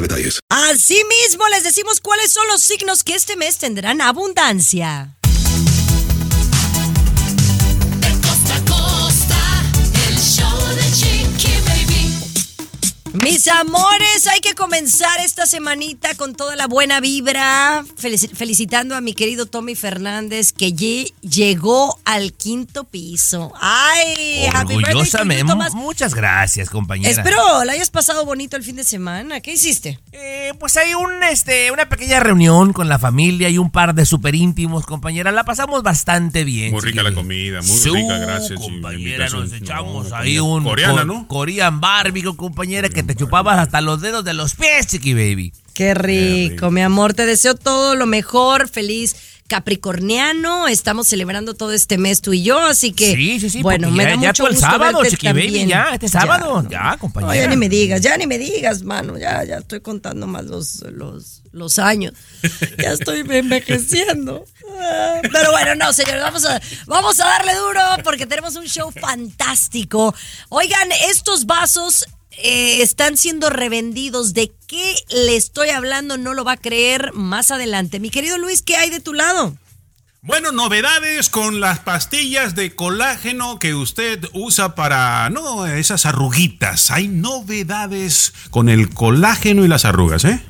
detalles. Asimismo, les decimos cuáles son los signos que este mes tendrán abundancia. Mis amores, hay que comenzar esta semanita con toda la buena vibra, Felici- felicitando a mi querido Tommy Fernández que ye- llegó al quinto piso. Ay, Orgullosamente. Tomás. Muchas gracias, compañera. Espero la hayas pasado bonito el fin de semana. ¿Qué hiciste? Eh, pues hay un, este, una pequeña reunión con la familia y un par de super íntimos, compañera. La pasamos bastante bien. Muy rica la comida, muy rica, gracias. compañera, nos echamos No, ahí un Coreana, co- ¿no? Korean barbecue, compañera, que te chupabas hasta los dedos de los pies, chiqui baby. Qué rico, mi amor. Te deseo todo lo mejor. Feliz Capricorniano. Estamos celebrando todo este mes tú y yo, así que. Sí, sí, sí. Bueno, me ya, da ya mucho tú el gusto sábado, chiqui baby, ya, este sábado. Ya, compañera. No, ya ni me digas, ya ni me digas, mano. Ya, ya estoy contando más los, los, los años. Ya estoy envejeciendo. Ah, Pero bueno, no, señores, vamos a, vamos a darle duro porque tenemos un show fantástico. Oigan, estos vasos eh, están siendo revendidos. ¿De qué le estoy hablando? No lo va a creer más adelante. Mi querido Luis, ¿qué hay de tu lado? Bueno, novedades con las pastillas de colágeno que usted usa para, no, esas arruguitas. Hay novedades con el colágeno y las arrugas, ¿eh?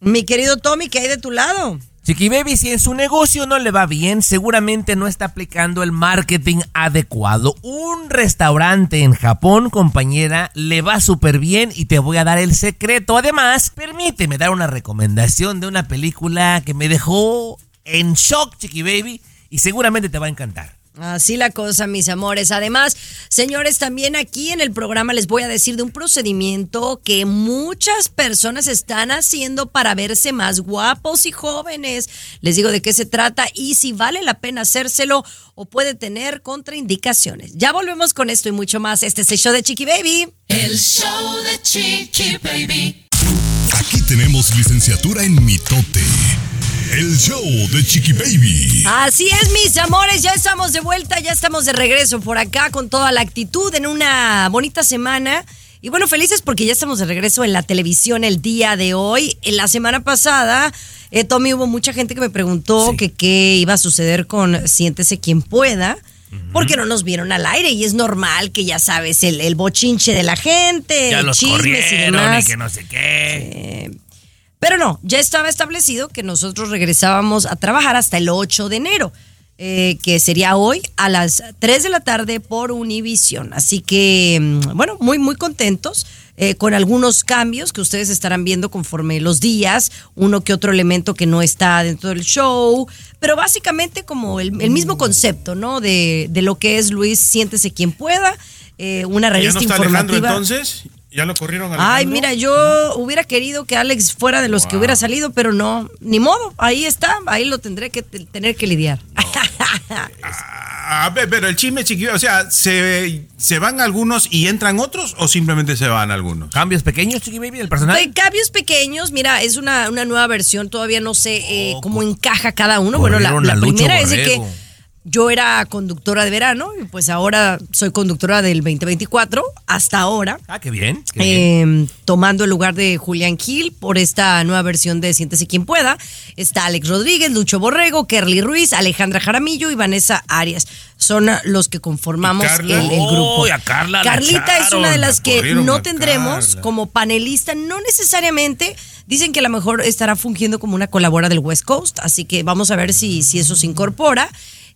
Mi querido Tommy, ¿qué hay de tu lado? Chiqui Baby, si en su negocio no le va bien, seguramente no está aplicando el marketing adecuado. Un restaurante en Japón, compañera, le va súper bien y te voy a dar el secreto. Además, permíteme dar una recomendación de una película que me dejó en shock, Chiqui Baby, y seguramente te va a encantar. Así la cosa, mis amores. Además, señores, también aquí en el programa les voy a decir de un procedimiento que muchas personas están haciendo para verse más guapos y jóvenes. Les digo de qué se trata y si vale la pena hacérselo o puede tener contraindicaciones. Ya volvemos con esto y mucho más. Este es el show de Chiqui Baby. El show de Chiqui Baby. Aquí tenemos licenciatura en mitote. El show de Chiqui Baby. Así es, mis amores, ya estamos de vuelta, ya estamos de regreso por acá con toda la actitud en una bonita semana. Y bueno, felices porque ya estamos de regreso en la televisión el día de hoy. En la semana pasada, eh, Tommy, hubo mucha gente que me preguntó que qué iba a suceder con Siéntese quien pueda. Porque no nos vieron al aire y es normal que ya sabes, el, el bochinche de la gente, Ya los chismes corrieron y demás. que no sé qué. Pero no, ya estaba establecido que nosotros regresábamos a trabajar hasta el 8 de enero, eh, que sería hoy a las 3 de la tarde por Univision. Así que, mm, bueno, muy, muy contentos. eh, con algunos cambios que ustedes estarán viendo conforme los días, uno que otro elemento que no está dentro del show, pero básicamente como el, el mismo concepto, ¿no? De, de lo que es Luis, siéntese quien pueda, eh, una ¿Ya revista no está Alejandro informativa. entonces? ¿Ya lo corrieron a Ay, Alejandro? mira, yo hubiera querido que Alex fuera de los que hubiera salido, pero no, ni modo, ahí está, ahí lo tendré que te- tener que lidiar. Ah, A ver, pero el chisme chiquillo, o sea, ¿se, ¿se van algunos y entran otros o simplemente se van algunos? ¿Cambios pequeños, Chiqui Baby, del personal? Hay cambios pequeños, mira, es una, una nueva versión, todavía no sé eh, cómo encaja cada uno. Bueno, la, primera es de que. Yo era conductora de verano y pues ahora soy conductora del 2024, hasta ahora. Ah, qué bien. qué bien. eh, tomando el lugar de Julián Gil por esta nueva versión de Siéntese quien pueda. Está Alex Rodríguez, Lucho Borrego, Kerly Ruiz, Alejandra Jaramillo y Vanessa Arias. Son los que conformamos ¿Y el, grupo. Uy, a Carla la Carlita es una de las la que no tendremos Carla. como panelista, no necesariamente. Dicen que a lo mejor estará fungiendo como una colabora del West Coast, así que vamos a ver si, si eso se incorpora.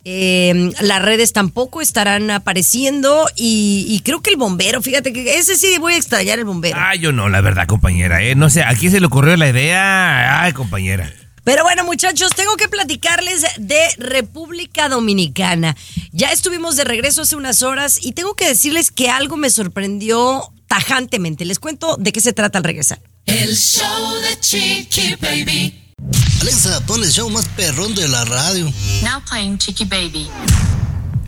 Eh, las redes tampoco estarán apareciendo y, y creo que el bombero, fíjate que ese sí voy a extrañar el bombero. Ah, yo no, la verdad, compañera. ¿eh? No sé, ¿a quién se le ocurrió la idea? Ay, compañera. Pero bueno, muchachos, tengo que platicarles de República Dominicana. Ya estuvimos de regreso hace unas horas y tengo que decirles que algo me sorprendió tajantemente. Les cuento de qué se trata al regresar. El show de Chiqui Baby. Alexa, pon el show más perrón de la radio. Now playing Chicky Baby.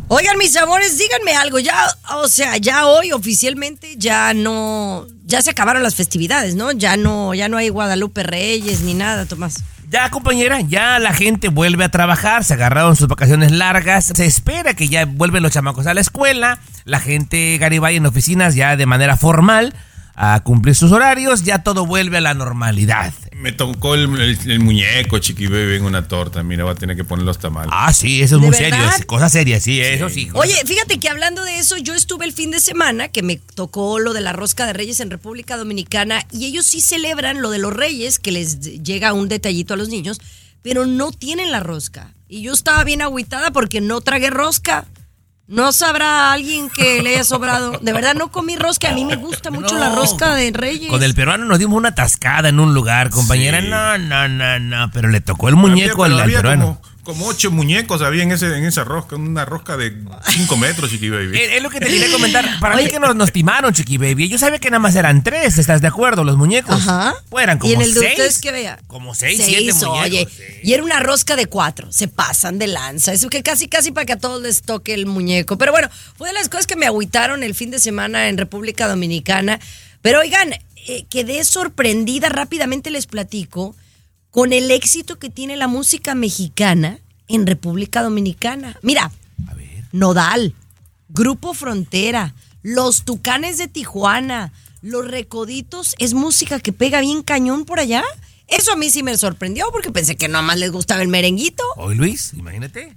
Oigan, mis amores, díganme algo. Ya, o sea, ya hoy oficialmente ya no, ya se acabaron las festividades, ¿no? Ya no, ya no hay Guadalupe Reyes ni nada, Tomás. Ya, compañera, ya la gente vuelve a trabajar, se agarraron sus vacaciones largas, se espera que ya vuelven los chamacos a la escuela, la gente Garibay en oficinas ya de manera formal a cumplir sus horarios, ya todo vuelve a la normalidad. Me tocó el, el- el muñeco, Chiqui Baby, en una torta. Mira, va a tener que poner los tamales. Ah, sí, eso es ¿De muy verdad? serio, es cosa seria, sí, eso sí. cosa- Oye, fíjate que hablando de eso, yo estuve el fin de semana que me tocó lo de la rosca de Reyes en República Dominicana y ellos sí celebran lo de los Reyes, que les llega un detallito a los niños, pero no tienen la rosca. Y yo estaba bien agüitada porque no tragué rosca. No sabrá alguien que le haya sobrado. De verdad no comí rosca. A mí me gusta mucho No. la rosca de Reyes. Con el peruano nos dimos una tascada en un lugar, compañera. Sí. No, no, no, no, pero le tocó el muñeco Había- al, peruano. Como, como ocho muñecos había en, ese, en esa rosca, una rosca de cinco metros, Chiqui Baby. Es lo que te quería comentar. Para mí que nos, nos timaron, Chiqui Baby. Yo sabía que nada más eran tres, ¿estás de acuerdo? Los muñecos. Ajá. Pues eran como y en el de seis. ustedes que vea. Como seis, siete muñecos. Oye, y era una rosca de cuatro. Se pasan de lanza. Eso que casi, casi para que a todos les toque el muñeco. Pero bueno, fue de las cosas que me agüitaron el fin de semana en República Dominicana. Pero oigan, eh, quedé sorprendida. Rápidamente les platico con el éxito que tiene la música mexicana en República Dominicana. Mira, Nodal, Grupo Frontera, Los Tucanes de Tijuana, Los Recoditos, es música que pega bien cañón por allá. Eso a mí sí me sorprendió porque pensé que nada más les gustaba el merenguito. Hoy, Luis, imagínate.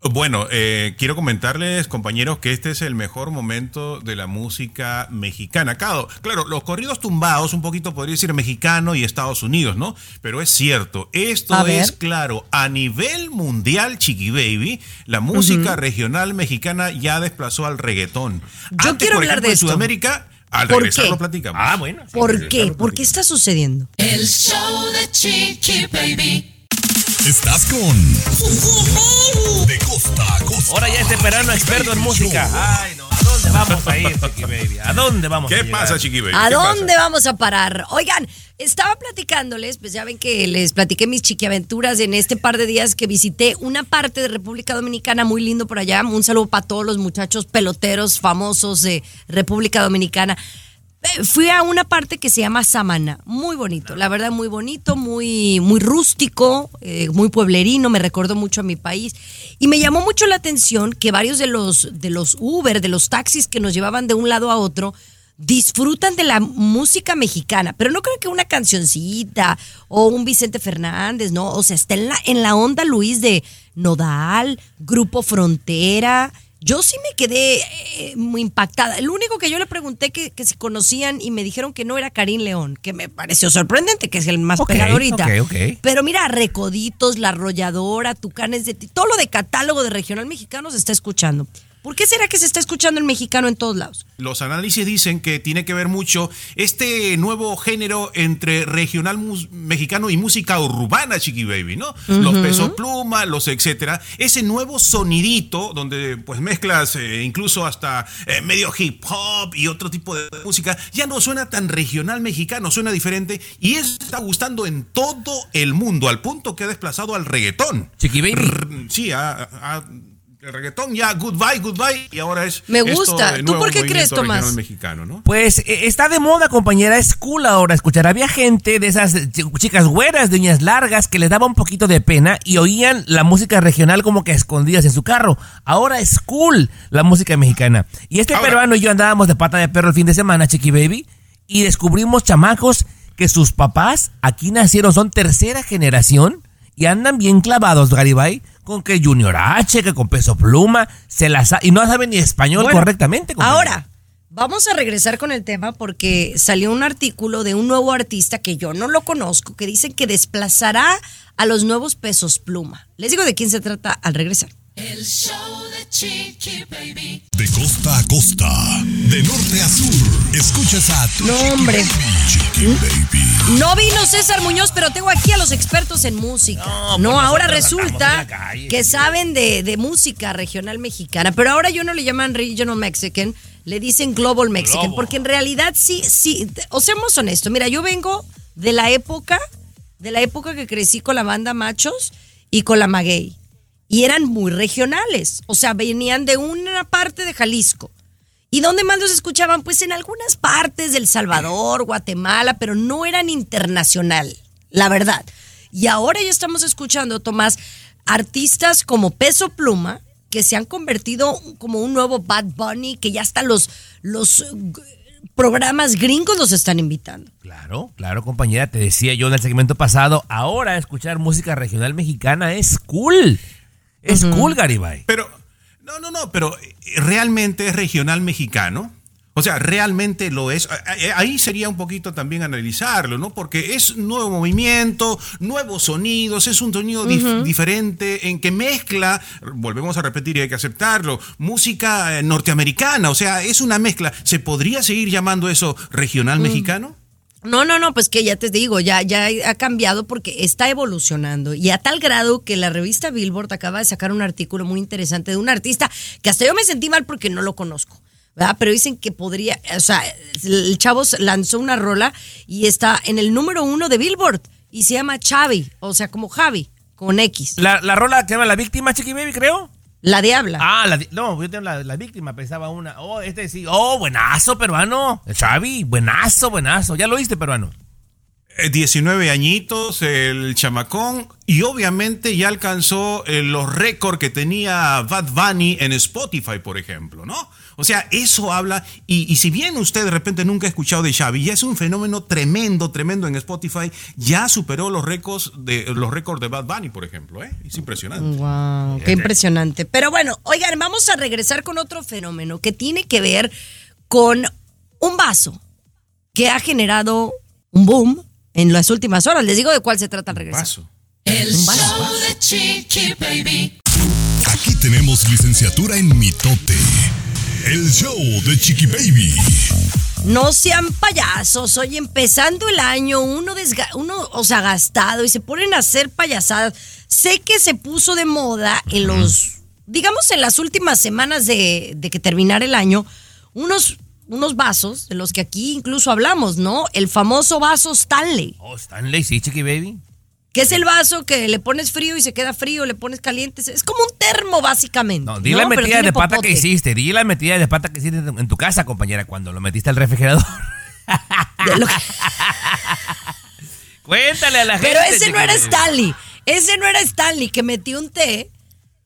Bueno, eh, quiero comentarles, compañeros, que este es el mejor momento de la música mexicana. Claro, claro, los corridos tumbados, un poquito podría decir mexicano y Estados Unidos, ¿no? Pero es cierto, esto A ver. es claro, a nivel mundial, Chiqui Baby, la música regional mexicana ya desplazó al reggaetón. Yo quiero por hablar ejemplo, de en esto. Sudamérica, al ¿Por regresar qué? lo platicamos. Ah, bueno. sí. ¿Por qué? ¿Por qué está sucediendo? El show de Chiqui Baby. Estás con. De costa a costa. Ahora ya este peruano experto en música. Ay, no. ¿A dónde vamos a ir, Chiqui Baby? ¿A dónde vamos a ¿Qué pasa, Chiqui Baby? ¿A ¿Qué dónde pasa? vamos a parar? Oigan, estaba platicándoles, pues ya ven que les platiqué mis chiquiaventuras en este par de días que visité una parte de República Dominicana muy lindo por allá. Un saludo para todos los muchachos peloteros famosos de República Dominicana. Eh, Fui a una parte que se llama Samana, muy bonito, la verdad muy bonito, muy, muy rústico, eh, muy pueblerino, me recordó mucho a mi país y me llamó mucho la atención que varios de los, de los Uber, de los taxis que nos llevaban de un lado a otro, disfrutan de la música mexicana, pero no creo que una cancioncita o un Vicente Fernández, ¿no? O sea, está en la, en la onda, Luis, de Nodal, Grupo Frontera. Yo sí me quedé eh, muy impactada. El único que yo le pregunté que, que si conocían y me dijeron que no era Karim León, que me pareció sorprendente, que es el más Ok, pegado ahorita. Pero mira, Recoditos, La Arrolladora, Tucanes de Ti, todo lo de catálogo de regional mexicano se está escuchando. ¿Por qué será que se está escuchando el mexicano en todos lados? Los análisis dicen que tiene que ver mucho este nuevo género entre regional mexicano y música urbana, Chiqui Baby, ¿no? Los peso pluma, los etcétera. Ese nuevo sonidito donde pues mezclas eh, incluso hasta eh, medio hip hop y otro tipo de música, ya no suena tan regional mexicano, suena diferente y eso está gustando en todo el mundo, al punto que ha desplazado al reggaetón. Chiqui Baby. R- sí, a- a- el reggaetón ya goodbye, goodbye y ahora es Me esto, gusta. el ¿Tú por qué crees, Tomás? mexicano, ¿no? Pues eh, está de moda, compañera, es cool ahora escuchar. Había gente de esas ch- chicas güeras, de uñas largas, que les daba un poquito de pena y oían la música regional como que escondidas en su carro. Ahora es cool la música mexicana. Y este Ahora- peruano y yo andábamos de pata de perro el fin de semana, Chiqui Baby, y descubrimos chamacos que sus papás aquí nacieron, son tercera generación y andan bien clavados, Garibay, con que Junior H, que con peso pluma, se las y no saben ni español Bueno, correctamente. Ahora, vamos a regresar con el tema porque salió un artículo de un nuevo artista que yo no lo conozco, que dice que desplazará a los nuevos pesos pluma. Les digo de quién se trata al regresar. El show de Chiqui Baby. De costa a costa. De norte a sur. Escuchas a tu No, Chiqui hombre. Chiqui. No vino César Muñoz, pero tengo aquí a los expertos en música. No, No, pues ahora resulta calle, que saben de, de música regional mexicana, pero ahora yo no le llaman regional mexican, le dicen Global Mexican, Globo. porque en realidad sí, sí, o seamos honestos, mira, yo vengo de la época, de la época que crecí con la banda Machos y con la Maguey, y eran muy regionales, o sea, venían de una parte de Jalisco. ¿Y dónde más los escuchaban? Pues en algunas partes del Salvador, Guatemala, pero no eran internacional, la verdad. Y ahora ya estamos escuchando, Tomás, artistas como Peso Pluma, que se han convertido como un nuevo Bad Bunny, que ya hasta los, los eh, programas gringos los están invitando. Claro, claro, compañera, te decía yo en el segmento pasado, ahora escuchar música regional mexicana es cool. Es cool, Garibay. Pero, no, no, no, pero eh, realmente es regional mexicano. O sea, realmente lo es. A- Ahí sería un poquito también analizarlo, ¿no? Porque es nuevo movimiento, nuevos sonidos, es un sonido dif- diferente en que mezcla, volvemos a repetir y hay que aceptarlo, música eh, norteamericana, o sea, es una mezcla. ¿Se podría seguir llamando eso regional mexicano? No, no, no, pues que ya te digo, ya, ya ha cambiado porque está evolucionando y a tal grado que la revista Billboard acaba de sacar un artículo muy interesante de un artista que hasta yo me sentí mal porque no lo conozco. ¿verdad? Pero dicen que podría, o sea, el chavo lanzó una rola y está en el número uno de Billboard y se llama Chavi, o sea, como Javi, con X. La, la rola que se llama La Víctima, Chiqui Baby, creo. La Diabla. Ah, la, di- no, yo tengo la, la víctima, pensaba una. Oh, este sí. Oh, buenazo, peruano. Xavi, buenazo, buenazo. ¿Ya lo viste, peruano? Eh, 19 añitos, el chamacón, y obviamente ya alcanzó eh, los récords que tenía Bad Bunny en Spotify, por ejemplo, ¿no? O sea, eso habla, y, y si bien usted de repente nunca ha escuchado de Xavi, ya es un fenómeno tremendo, tremendo en Spotify, ya superó los récords de, los récords de Bad Bunny, por ejemplo, ¿eh? Es impresionante. Wow, qué impresionante. Pero bueno, oigan, vamos a regresar con otro fenómeno que tiene que ver con un vaso que ha generado un boom en las últimas horas. Les digo de cuál se trata al regresar. Paso. El show de Chiqui Baby. Aquí tenemos licenciatura en mitote. El show de Chiqui Baby. No sean payasos, hoy empezando el año, uno, desga- uno o sea, gastado y se ponen a hacer payasadas. Sé que se puso de moda en los, digamos, en las últimas semanas de, de que terminara el año, unos, unos vasos de los que aquí incluso hablamos, ¿no? El famoso vaso Stanley, Oh, Stanley, sí, Chiqui Baby. Que es el vaso que le pones frío y se queda frío, le pones caliente. Es como un termo, básicamente. No, di la metida de pata popote. que hiciste. Di la metida de pata que hiciste en tu casa, compañera, cuando lo metiste al refrigerador. De lo que- Cuéntale a la gente. Pero ese no era. Stanley. Ese no era Stanley, que metí un té,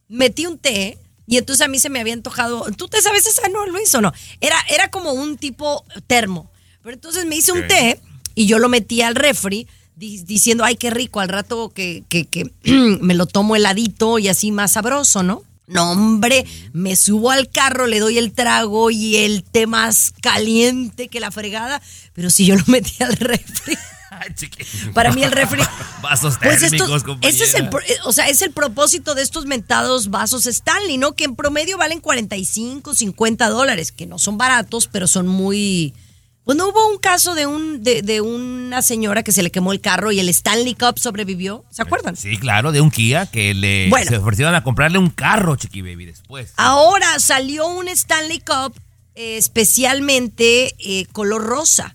metí un té, y entonces a mí se me había antojado. ¿Tú te sabes esa? No, Luis, o no. Era, era como un tipo termo. Pero entonces me hice un té y yo lo metí al refri diciendo, ay, qué rico, al rato que, que, que me lo tomo heladito y así más sabroso, ¿no? No, hombre, me subo al carro, le doy el trago y el té más caliente que la fregada, pero si yo lo metí al refri. Para mí el refri. Vasos Pues térmicos, estos, ese es el, eh, o sea, es el propósito de estos mentados vasos Stanley, ¿no? Que en promedio valen 45, 50 dólares, que no son baratos, pero son muy... Bueno, hubo un caso de, un, de, de una señora que se le quemó el carro y el Stanley Cup sobrevivió, ¿se acuerdan? Sí, claro, de un Kia que le Bueno. se ofrecieron a comprarle un carro, Chiqui Baby, después. Ahora salió un Stanley Cup eh, especialmente eh, color rosa,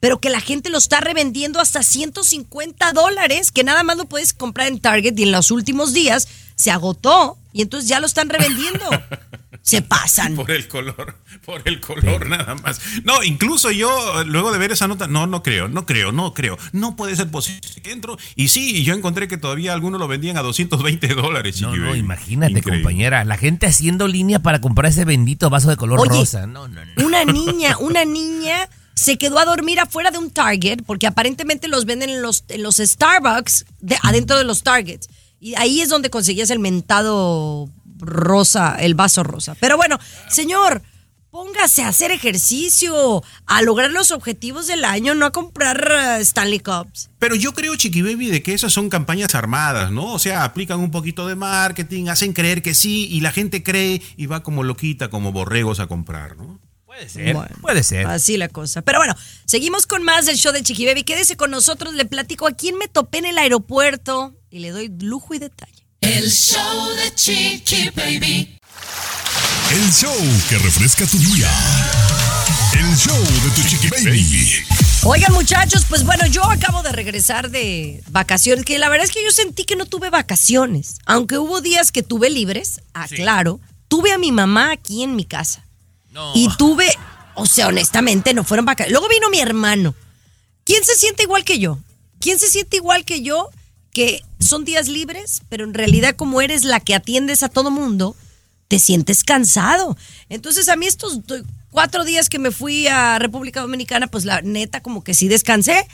pero que la gente lo está revendiendo hasta 150 dólares, que nada más lo puedes comprar en Target y en los últimos días se agotó y entonces ya lo están revendiendo. se pasan. Por el color, por el color nada más. No, incluso yo, luego de ver esa nota, no, no creo, no creo, no creo. No puede ser posible que entro. Y sí, y yo encontré que todavía algunos lo vendían a 220 dólares. No, no, imagínate, Increíble. compañera. La gente haciendo línea para comprar ese bendito vaso de color Oye, rosa. No, no, no. Una niña, una niña se quedó a dormir afuera de un Target, porque aparentemente los venden en los, en los Starbucks, de, adentro de los Targets. Y ahí es donde conseguías el mentado rosa, el vaso rosa. Pero bueno, señor, póngase a hacer ejercicio, a lograr los objetivos del año, no a comprar eh, Stanley Cups. Pero yo creo, Chiqui Baby, de que esas son campañas armadas, ¿no? O sea, aplican un poquito de marketing, hacen creer que sí, y la gente cree y va como loquita, como borregos a comprar, ¿no? Puede ser, Bueno, puede ser. Así la cosa. Pero bueno, seguimos con más del show de Chiqui Baby. Quédese con nosotros, le platico a quién me topé en el aeropuerto y le doy lujo y detalle. El show de Chiqui Baby. El show que refresca tu día. El show de tu chiqui baby. Oigan, muchachos, pues bueno, yo acabo de regresar de vacaciones, que la verdad es que yo sentí que no tuve vacaciones. Aunque hubo días que tuve libres, aclaro, tuve a mi mamá aquí en mi casa. No. Y tuve, o sea, honestamente, no fueron vacaciones. Luego vino mi hermano. ¿Quién se siente igual que yo? ¿Quién se siente igual que yo? Que son días libres, pero en realidad como eres la que atiendes a todo mundo, te sientes cansado. Entonces a mí estos cuatro días que me fui a República Dominicana, pues la neta como que sí descansé.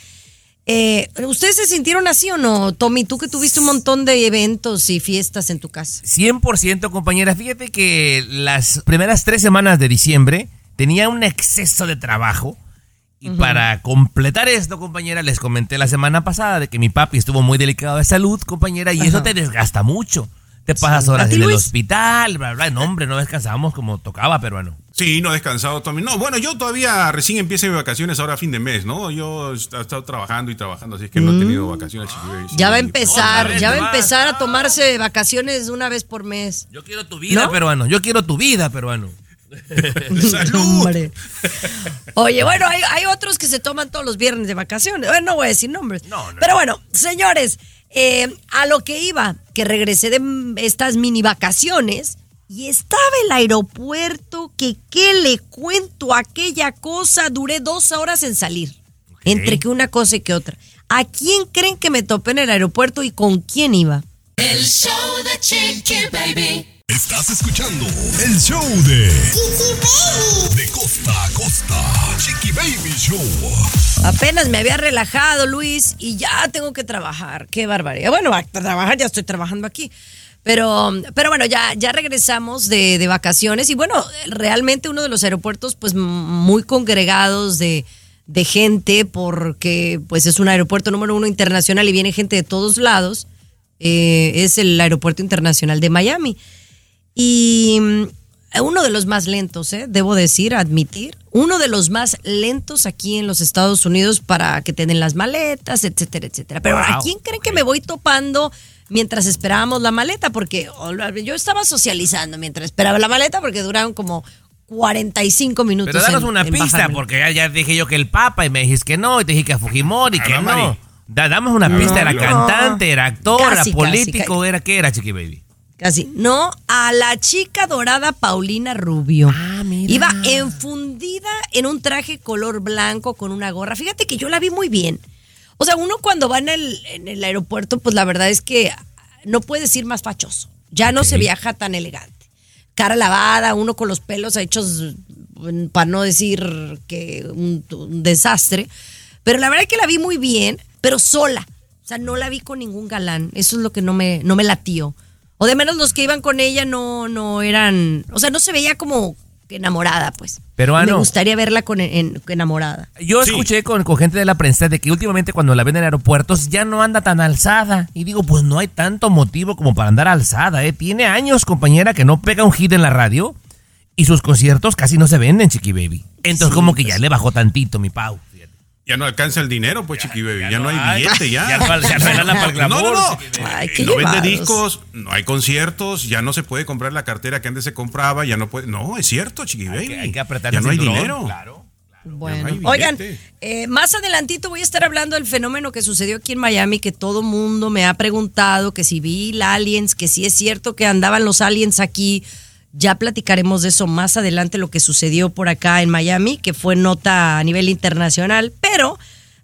Eh, ¿Ustedes se sintieron así o no, Tommy? Tú que tuviste un montón de eventos y fiestas en tu casa. 100% compañera. Fíjate que las primeras tres semanas de diciembre tenía un exceso de trabajo. Y para completar esto, compañera, les comenté la semana pasada de que mi papi estuvo muy delicado de salud, compañera, y eso te desgasta mucho. Te pasas Sí. ¿A horas en el hospital, bla, bla. No, hombre, no descansábamos como tocaba, peruano. Sí, no he descansado también. No, bueno, yo todavía recién empiezo mis vacaciones ahora a fin de mes, ¿no? Yo he estado trabajando y trabajando, así es que no he tenido vacaciones. Mm. Ya va a empezar, vez ya va a empezar a tomarse vacaciones una vez por mes. Yo quiero tu vida, ¿No? peruano. Yo quiero tu vida, peruano. Hombre. Oye, bueno, hay, hay otros que se toman todos los viernes de vacaciones. Bueno, no voy a decir nombres. No, no. Pero bueno, señores, eh, a lo que iba, que regresé de estas mini vacaciones y estaba el aeropuerto que, ¿qué le cuento? Aquella cosa, duré dos horas en salir. Entre que una cosa y que otra. ¿A quién creen que me topé en el aeropuerto y con quién iba? El show de Chiqui Baby. Estás escuchando el show de De costa a costa. Chiqui Baby Show. Apenas me había relajado, Luis, y ya tengo que trabajar. Qué barbaridad. Bueno, a trabajar, ya estoy trabajando aquí. Pero, pero bueno, ya, ya regresamos de, de vacaciones y bueno, realmente uno de los aeropuertos pues muy congregados de, de gente porque pues es un aeropuerto número uno internacional y viene gente de todos lados. Eh, es el aeropuerto internacional de Miami. Y mm, uno de los más lentos, ¿eh? debo decir, admitir, uno de los más lentos aquí en los Estados Unidos para que te den las maletas, etcétera, etcétera. Pero ¿a quién creen que me voy topando mientras esperábamos la maleta? Porque oh, yo estaba socializando mientras esperaba la maleta porque duraron como 45 minutos. Pero danos en- una en pista, porque ya, ya dije yo que el Papa y me dijiste que no, y te dije que a Fujimori, que Habla, no. Da- damos una pista, era no. cantante, era actor, era Casi, político, casi. era qué era, Chiqui Baby. Casi. No, a la chica dorada Paulina Rubio. Ah, mira. Iba enfundida en un traje color blanco con una gorra. Fíjate que yo la vi muy bien. O sea, uno cuando va en el, en el aeropuerto, pues la verdad es que no puedes ir más fachoso. Ya no se viaja tan elegante. Cara lavada, uno con los pelos hechos, mm, para no decir que un, un desastre. Pero la verdad es que la vi muy bien, pero sola. O sea, no la vi con ningún galán. Eso es lo que no me, no me latió. O de menos los que iban con ella no, no eran. O sea, no se veía como enamorada, pues. Peruano. Me gustaría verla con en- enamorada. Yo Sí. escuché con, con gente de la prensa de que últimamente cuando la ven en aeropuertos ya no anda tan alzada. Y digo, pues no hay tanto motivo como para andar alzada, ¿eh? Tiene años, compañera, que no pega un hit en la radio y sus conciertos casi no se venden, Chiqui Baby. Entonces como que ya le bajó tantito mi pau. Ya no alcanza el dinero, pues, chiqui baby. Ya, no hay billete, ya. Ya no hay- ya no para el No, no, no. Ay, qué no vende discos, no hay conciertos, ya no se puede comprar la cartera que antes se compraba, ya no puede. No, es cierto, chiqui baby. Hay que, hay que apretar Ya el no hay dinero. Claro. Bueno, oigan, eh, más adelantito voy a estar hablando del fenómeno que sucedió aquí en Miami, que todo mundo me ha preguntado, que si vi aliens, que si es cierto que andaban los aliens aquí. Ya platicaremos de eso más adelante, lo que sucedió por acá en Miami, que fue nota a nivel internacional, pero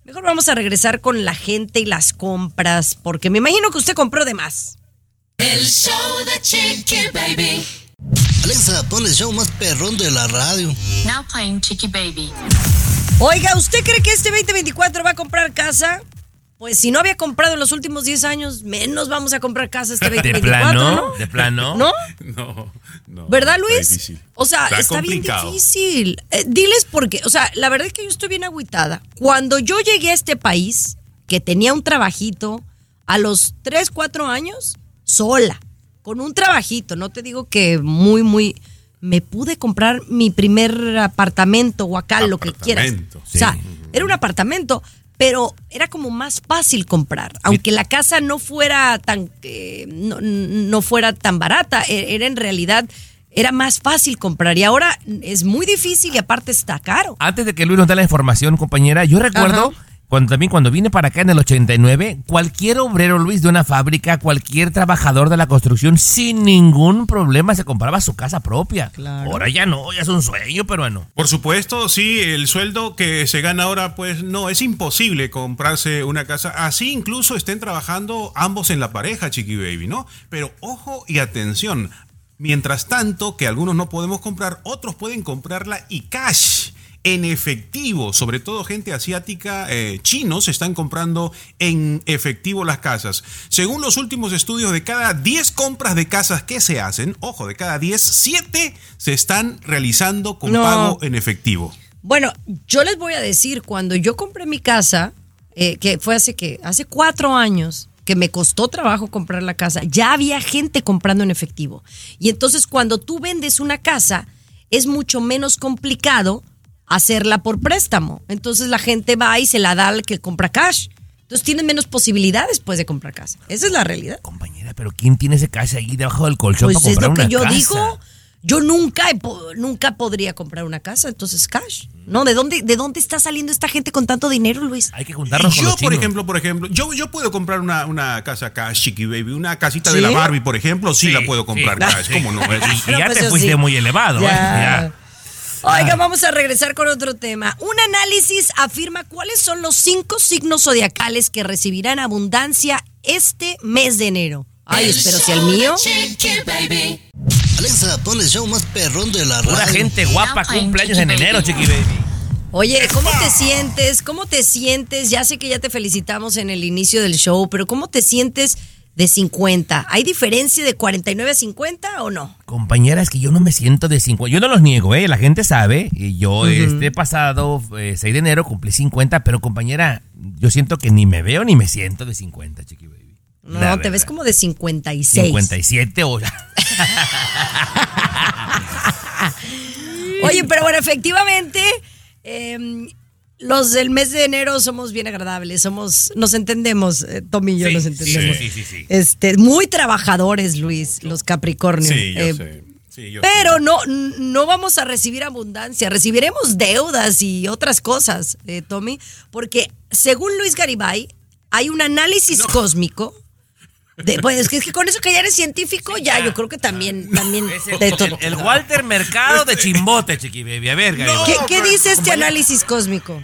mejor vamos a regresar con la gente y las compras, porque me imagino que usted compró de más. El show de Chiqui Baby. Alexa, pon el show más perrón de la radio. Now playing Chiqui Baby. Oiga, ¿usted cree que este 2024 va a comprar casa? Pues si no había comprado en los últimos 10 años, menos vamos a comprar casa este De 2024, plano, ¿no? de plano. ¿No? No, no. ¿Verdad, está Luis? difícil. O sea, está, bien difícil. Eh, diles por qué. O sea, la verdad es que yo estoy bien agüitada. Cuando yo llegué a este país, que tenía un trabajito, a los 3, 4 años, sola, con un trabajito, no te digo que muy, muy... Me pude comprar mi primer apartamento o acá, lo que quieras. Apartamento, O sea, era un apartamento, pero era como más fácil comprar. Aunque la casa no fuera tan, eh, no, no fuera tan barata, e- era en realidad era más fácil comprar y ahora es muy difícil y aparte está caro. Antes de que Luis nos dé la información, compañera, yo recuerdo Ajá. Cuando también cuando vine para acá en el 89, cualquier obrero Luis de una fábrica, cualquier trabajador de la construcción, sin ningún problema se compraba su casa propia. Claro. Ahora ya no, ya es un sueño peruano. Por supuesto, sí, el sueldo que se gana ahora, pues no, es imposible comprarse una casa. Así incluso estén trabajando ambos en la pareja, Chiqui Baby, ¿no? Pero ojo y atención, mientras tanto que algunos no podemos comprar, otros pueden comprarla y cash. En efectivo, sobre todo gente asiática, eh, chinos están comprando en efectivo las casas. Según los últimos estudios, de cada 10 compras de casas que se hacen, ojo, de cada 10, 7 se están realizando con No. pago en efectivo. Bueno, yo les voy a decir, cuando yo compré mi casa, eh, que fue hace que hace cuatro años, que me costó trabajo comprar la casa, ya había gente comprando en efectivo. Y entonces cuando tú vendes una casa, es mucho menos complicado hacerla por préstamo. Entonces la gente va y se la da al que compra cash. Entonces tienen menos posibilidades pues de comprar casa. Esa es la realidad. Compañera, pero ¿quién tiene ese casa ahí debajo del colchón Pues para es comprar lo que una yo casa? digo. Yo nunca, nunca podría comprar una casa, entonces cash. No, ¿de dónde, ¿de dónde está saliendo esta gente con tanto dinero, Luis? Hay que juntarnos con yo, los por chinos. ejemplo, por ejemplo, yo, yo puedo comprar una, una casa cash, Chiqui Baby, una casita ¿Sí? de la Barbie, por ejemplo, sí, Sí, la puedo comprar sí, cash, sí. ¿cómo no? Y ya pues te fuiste sí. muy elevado, Ya. ¿eh? Ya. Oiga, vamos a regresar con otro tema. Un análisis afirma cuáles son los cinco signos zodiacales que recibirán abundancia este mes de enero. Ay, espero sea el mío. Chiqui Baby. Alexa, pon el show más perrón de la radio. Pura gente guapa, cumpleaños en enero. Chiqui Baby. Oye, ¿cómo te sientes? ¿Cómo te sientes? Ya sé que ya te felicitamos en el inicio del show, pero ¿cómo te sientes de 50? ¿Hay diferencia de 49 a 50 o no? Compañera, es que yo no me siento de 50. Yo no los niego, ¿eh? La gente sabe. Y yo este pasado eh, 6 de enero cumplí 50, pero compañera, yo siento que ni me veo ni me siento de 50, Chiqui Baby. No, La te ves verdad. como de 56. 57 o... Oye, pero bueno, efectivamente, eh, los del mes de enero somos bien agradables, somos, nos entendemos, eh, Tommy y yo Sí, nos entendemos. sí, sí, sí. Este, muy trabajadores, Luis, los Capricornio. Sí, yo Eh, sé. Sí, yo Pero sé. no, no vamos a recibir abundancia, recibiremos deudas y otras cosas, eh, Tommy, porque según Luis Garibay, hay un análisis cósmico. De, pues es que, es que con eso que ya eres científico, ya yo creo que también, también Es el, de el- todo. el Walter Mercado de Chimbote, Chiqui Baby. A ver, Gary. ¿Qué, dice este análisis cósmico?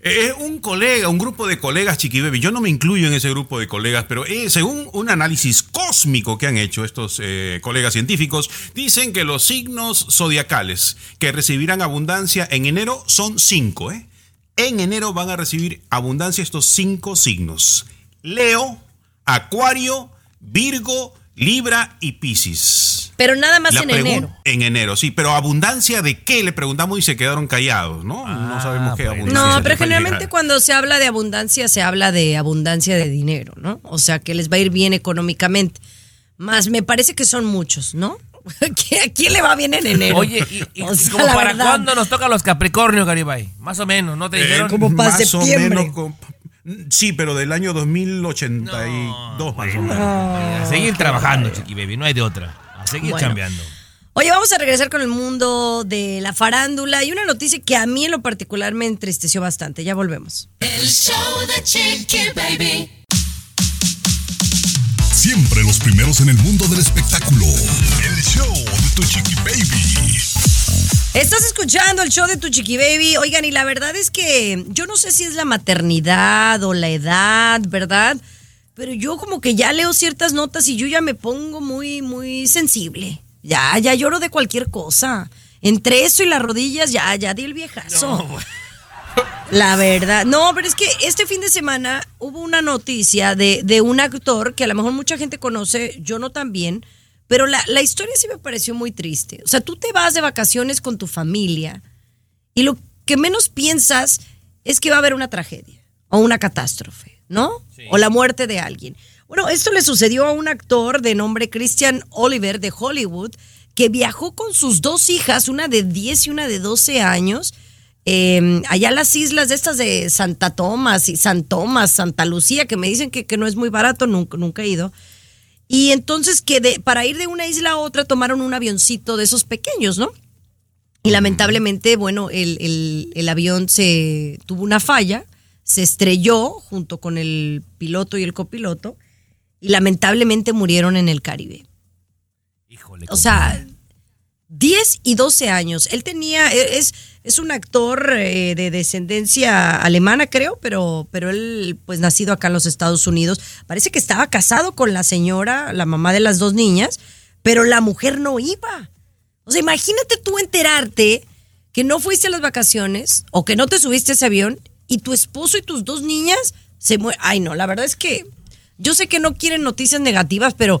Es un colega, un grupo de colegas, Chiqui Baby. Yo no me incluyo en ese grupo de colegas, pero eh, según un análisis cósmico que han hecho estos eh, colegas científicos, dicen que los signos zodiacales que recibirán abundancia en enero son cinco. ¿eh? En enero van a recibir abundancia estos cinco signos: Leo, Acuario, Virgo, Libra y Piscis. Pero nada más La en enero. En enero, sí, pero abundancia de qué le preguntamos y se quedaron callados, ¿no? no sabemos qué pues. abundancia. No, pero generalmente llegar. cuando se habla de abundancia, se habla de abundancia de dinero, ¿no? O sea, que les va a ir bien económicamente. Más me parece que son muchos, ¿no? ¿Que ¿A quién le va bien en enero? Oye, ¿y, y- O y sea, como para verdad. cuándo nos toca los Capricornio, Garibay? Más o menos, ¿no te Eh, dijeron? como para más septiembre. O menos sí, pero del año 2082 más o menos. A seguir trabajando, Chiqui Baby, no hay de otra. A seguir Bueno. chambeando. Oye, vamos a regresar con el mundo de la farándula y una noticia que a mí en lo particular me entristeció bastante. Ya volvemos. El show de Chiqui Baby. Siempre los primeros en el mundo del espectáculo. El show de tu chiqui baby. Estás escuchando el show de tu chiqui baby. Oigan, y la verdad es que yo no sé si es la maternidad o la edad, ¿verdad? Pero yo como que ya leo ciertas notas y yo ya me pongo muy, muy sensible. Ya, ya lloro de cualquier cosa. Entre eso y las rodillas, ya, ya di el viejazo. La verdad. No, pero es que este fin de semana hubo una noticia de, de un actor que a lo mejor mucha gente conoce, yo no tan bien, pero la, la historia sí me pareció muy triste. O sea, tú te vas de vacaciones con tu familia y lo que menos piensas es que va a haber una tragedia o una catástrofe, ¿no? O la muerte de alguien. Bueno, esto le sucedió a un actor de nombre Christian Oliver de Hollywood que viajó con sus dos hijas, una de 10 y una de 12 años, eh, allá a las islas de estas de Santa Tomás y San Tomás, Santa Lucía, que me dicen que, que no es muy barato, nunca, nunca he ido. Y entonces que de- para ir de una isla a otra tomaron un avioncito de esos pequeños, ¿no? Y lamentablemente, bueno, el, el- el avión se tuvo una falla, se estrelló junto con el piloto y el copiloto y lamentablemente murieron en el Caribe. Híjole. O sea, 10 y 12 años. Él tenía, e, es, es un actor eh, de descendencia alemana, creo, pero, pero él, pues nacido acá en los Estados Unidos. Parece que estaba casado con la señora, la mamá de las dos niñas, pero la mujer no iba. O sea, imagínate tú enterarte que no fuiste a las vacaciones o que no te subiste a ese avión y tu esposo y tus dos niñas se mueren. Ay, no, la verdad es que yo sé que no quieren noticias negativas, pero,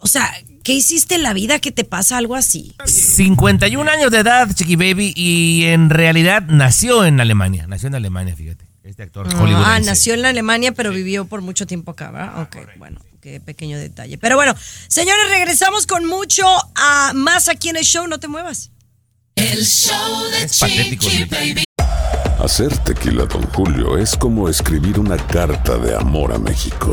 o sea, ¿qué hiciste en la vida que te pasa algo así? 51 años de edad, Chiqui Baby, y en realidad nació en Alemania. Nació en Alemania, fíjate. Este actor Ah, hollywoodense. nació en Alemania, pero vivió por mucho tiempo acá, ¿verdad? Ok, bueno, qué pequeño detalle. Pero bueno, señores, regresamos con mucho a más aquí en el show, no te muevas. El show de Es patético, Chiqui. Baby. Hacer tequila, Don Julio, es como escribir una carta de amor a México.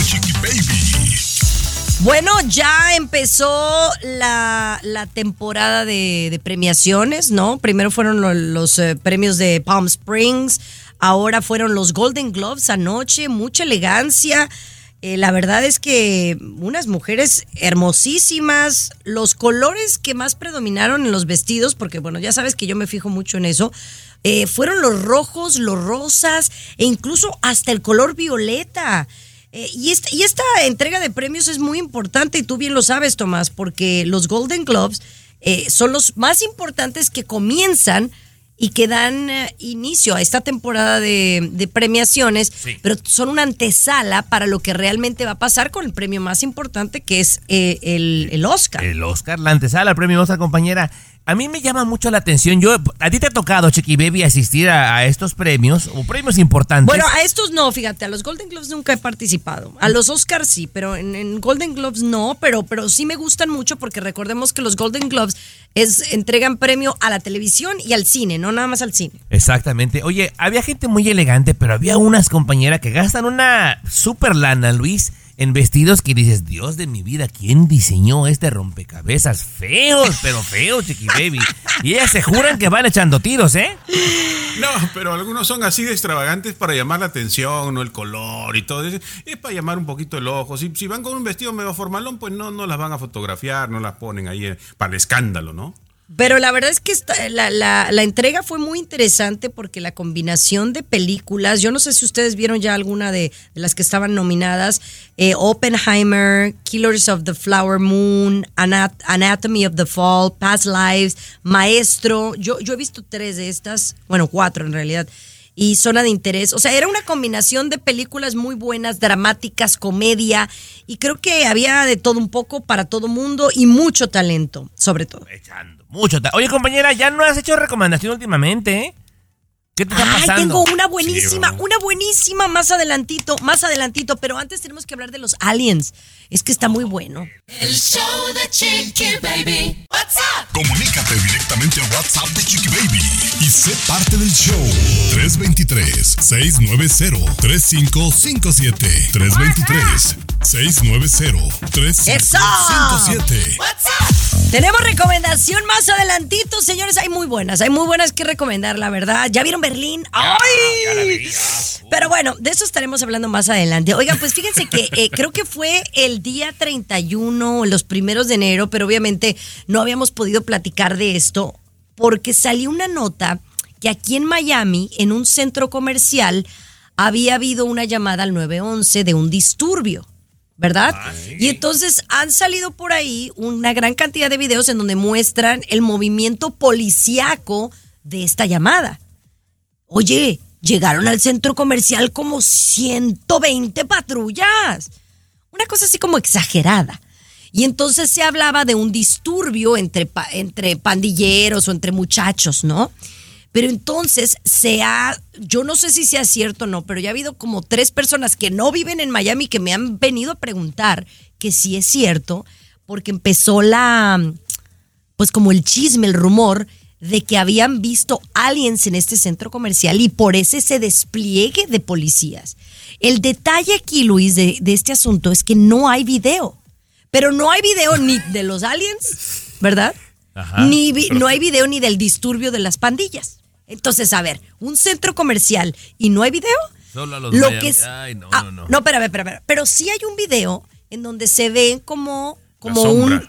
chiqui baby. Bueno, ya empezó la, la temporada de, premiaciones, ¿no? Primero fueron lo- los eh, premios de Palm Springs, ahora fueron los Golden Globes anoche, mucha elegancia. Eh, la verdad es que unas mujeres hermosísimas, los colores que más predominaron en los vestidos, porque bueno, ya sabes que yo me fijo mucho en eso, eh, fueron los rojos, los rosas e incluso hasta el color violeta. Eh, y, esta, y esta entrega de premios es muy importante y tú bien lo sabes, Tomás, porque los Golden Globes eh, son los más importantes que comienzan y que dan eh, inicio a esta temporada de, de premiaciones, pero son una antesala para lo que realmente va a pasar con el premio más importante que es eh, el, el Oscar. El Oscar, la antesala, el premio Oscar, compañera. A mí me llama mucho la atención. Yo, a ti te ha tocado, Chiqui Baby, asistir a, a estos premios o premios importantes. Bueno, a estos no, fíjate, a los Golden Globes nunca he participado. A los Oscars sí, pero en, en Golden Globes no, pero, pero sí me gustan mucho porque recordemos que los Golden Globes es, entregan premio a la televisión y al cine, no nada más al cine. Exactamente. Oye, había gente muy elegante, pero había unas compañeras que gastan una super lana, Luis, en vestidos que dices, Dios de mi vida, ¿quién diseñó este rompecabezas? Feos, pero feos, Chiqui Baby. Y ellas se juran que van echando tiros, ¿eh? No, pero algunos son así de extravagantes para llamar la atención, ¿no? El color y todo eso. Es para llamar un poquito el ojo. Si, si van con un vestido medio formalón, pues no, no las van a fotografiar, no las ponen ahí eh, para el escándalo, ¿no? Pero la verdad es que esta- la, la- entrega fue muy interesante porque la combinación de películas, yo no sé si ustedes vieron ya alguna de, las que estaban nominadas, eh, Oppenheimer, Killers of the Flower Moon, Anat- Anatomy of the Fall, Past Lives, Maestro, yo, yo he visto tres de estas, bueno, cuatro en realidad. Y Zona de Interés. O sea, era una combinación de películas muy buenas, dramáticas, comedia. Y creo que había de todo un poco para todo mundo y mucho talento, sobre todo. Echando mucho. Oye, compañera, ya no has hecho recomendación últimamente, ¿eh? ¿Qué te está Ay, pasando? tengo una buenísima, Sí, una buenísima más adelantito, más adelantito, pero antes tenemos que hablar de los aliens. Es que está muy bueno. El show de Chiqui Baby. What's up? Comunícate directamente al WhatsApp de Chiqui Baby y sé parte del show. 323-690-3557. 323-690-3557. What's up? Tenemos recomendación más adelantito, señores. Hay muy buenas, hay muy buenas que recomendar, la verdad. ¿Ya vieron Berlín? ¡Ay! Pero bueno, de eso estaremos hablando más adelante. Oigan, pues fíjense que eh, creo que fue el día 31, los primeros de enero, pero obviamente no habíamos podido platicar de esto porque salió una nota que aquí en Miami, en un centro comercial, había habido una llamada al 911 de un disturbio. ¿Verdad? Y entonces han salido por ahí una gran cantidad de videos en donde muestran el movimiento policíaco de esta llamada. Oye, llegaron al centro comercial como 120 patrullas. una cosa así como exagerada. Y entonces se hablaba de un disturbio entre, entre pandilleros o entre muchachos, ¿no? Pero entonces se ha, yo no sé si sea cierto o no, pero ya ha habido como tres personas que no viven en Miami que me han venido a preguntar que si es cierto, porque empezó la, pues como el chisme, el rumor de que habían visto aliens en este centro comercial y por ese ese despliegue de policías. El detalle aquí, Luis, de, de este asunto es que no hay video. Pero no hay video ni de los aliens, ¿verdad? Ajá. Ni vi- no hay video ni del disturbio de las pandillas. Entonces, a ver, un centro comercial y no hay video. Solo a los Lo Miami- que es, Ay, no, Ah, no, no. No, espérame, espérame, espérame. Pero sí hay un video en donde se ven como, como un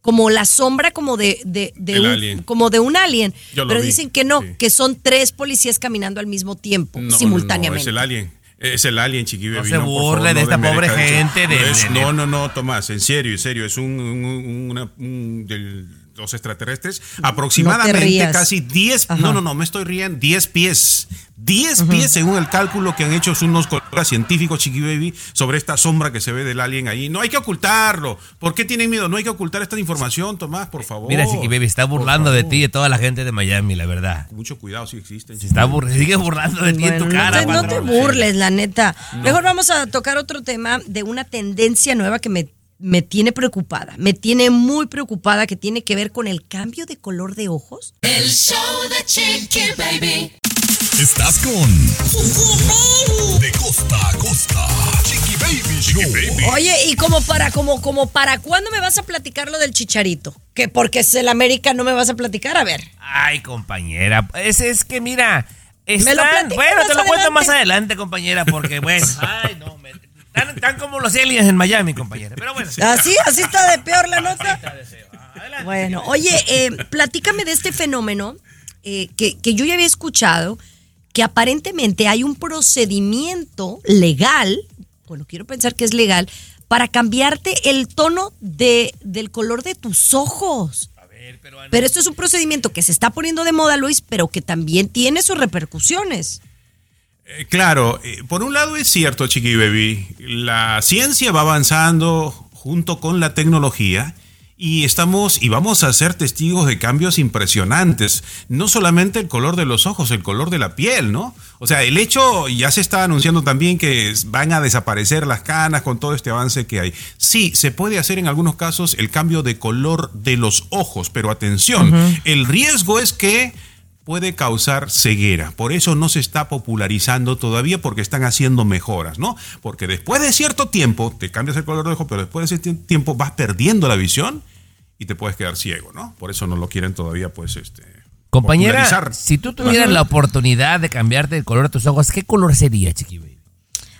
como la sombra como de, de, de un, alien. como de un alien. Yo lo Pero vi, dicen que no, sí. que son tres policías caminando al mismo tiempo, No, no, simultáneamente. No, es el alien. Es el alien, chiqui No se burle favor, de esta pobre gente de- No, no, no, no, Tomás, en serio, en serio. Es un, un- un- una- un- del- los extraterrestres. Aproximadamente casi 10, Ajá. no, no, no, me estoy riendo, 10 pies. 10 pies según el cálculo que han hecho unos colegas científicos, Chiqui Baby, sobre esta sombra que se ve del alien ahí. No hay que ocultarlo. ¿Por qué tienen miedo? No hay que ocultar esta información, Tomás, por favor. Mira, Chiqui Baby, está burlando de ti y de toda la gente de Miami, la verdad. Mucho cuidado si existen. Se está bur- sigue burlando de ti en tu cara, no, te, no te burles, la neta. Mejor vamos a tocar otro tema de una tendencia nueva que me, me tiene preocupada. Me tiene muy preocupada que tiene que ver con el cambio de color de ojos. El show de Chiqui Baby. Estás con De costa a costa. Chiqui Baby Show. Oye, y como para, como, como para cuándo me vas a platicar lo del chicharito? Que porque es el América no me vas a platicar, a ver. Ay, compañera. Es, es que mira. Me lo Están, bueno, te lo cuento más adelante, compañera, porque bueno. Ay, no, me- están, están como los aliens en Miami, compañera. Pero bueno. Así, así está de peor la nota. Bueno, oye, eh, platícame de este fenómeno eh, que, que yo ya había escuchado, que aparentemente hay un procedimiento legal, bueno, quiero pensar que es legal, para cambiarte el tono de, del color de tus ojos. Pero esto es un procedimiento que se está poniendo de moda, Luis, pero que también tiene sus repercusiones. Eh, Claro, eh, por un lado es cierto, Chiqui Baby, la ciencia va avanzando junto con la tecnología y estamos y vamos a ser testigos de cambios impresionantes. No solamente el color de los ojos, el color de la piel, ¿no? O sea, el hecho, ya se está anunciando también que van a desaparecer las canas con todo este avance que hay. Sí, se puede hacer en algunos casos el cambio de color de los ojos, pero atención, el riesgo es que puede causar ceguera. Por eso no se está popularizando todavía porque están haciendo mejoras, ¿no? Porque después de cierto tiempo, te cambias el color de ojo, pero después de ese tiempo vas perdiendo la visión y te puedes quedar ciego, ¿no? Por eso no lo quieren todavía, pues, este... Compañera, si tú tuvieras la oportunidad de cambiarte el color de tus ojos, ¿qué color sería, Chiqui?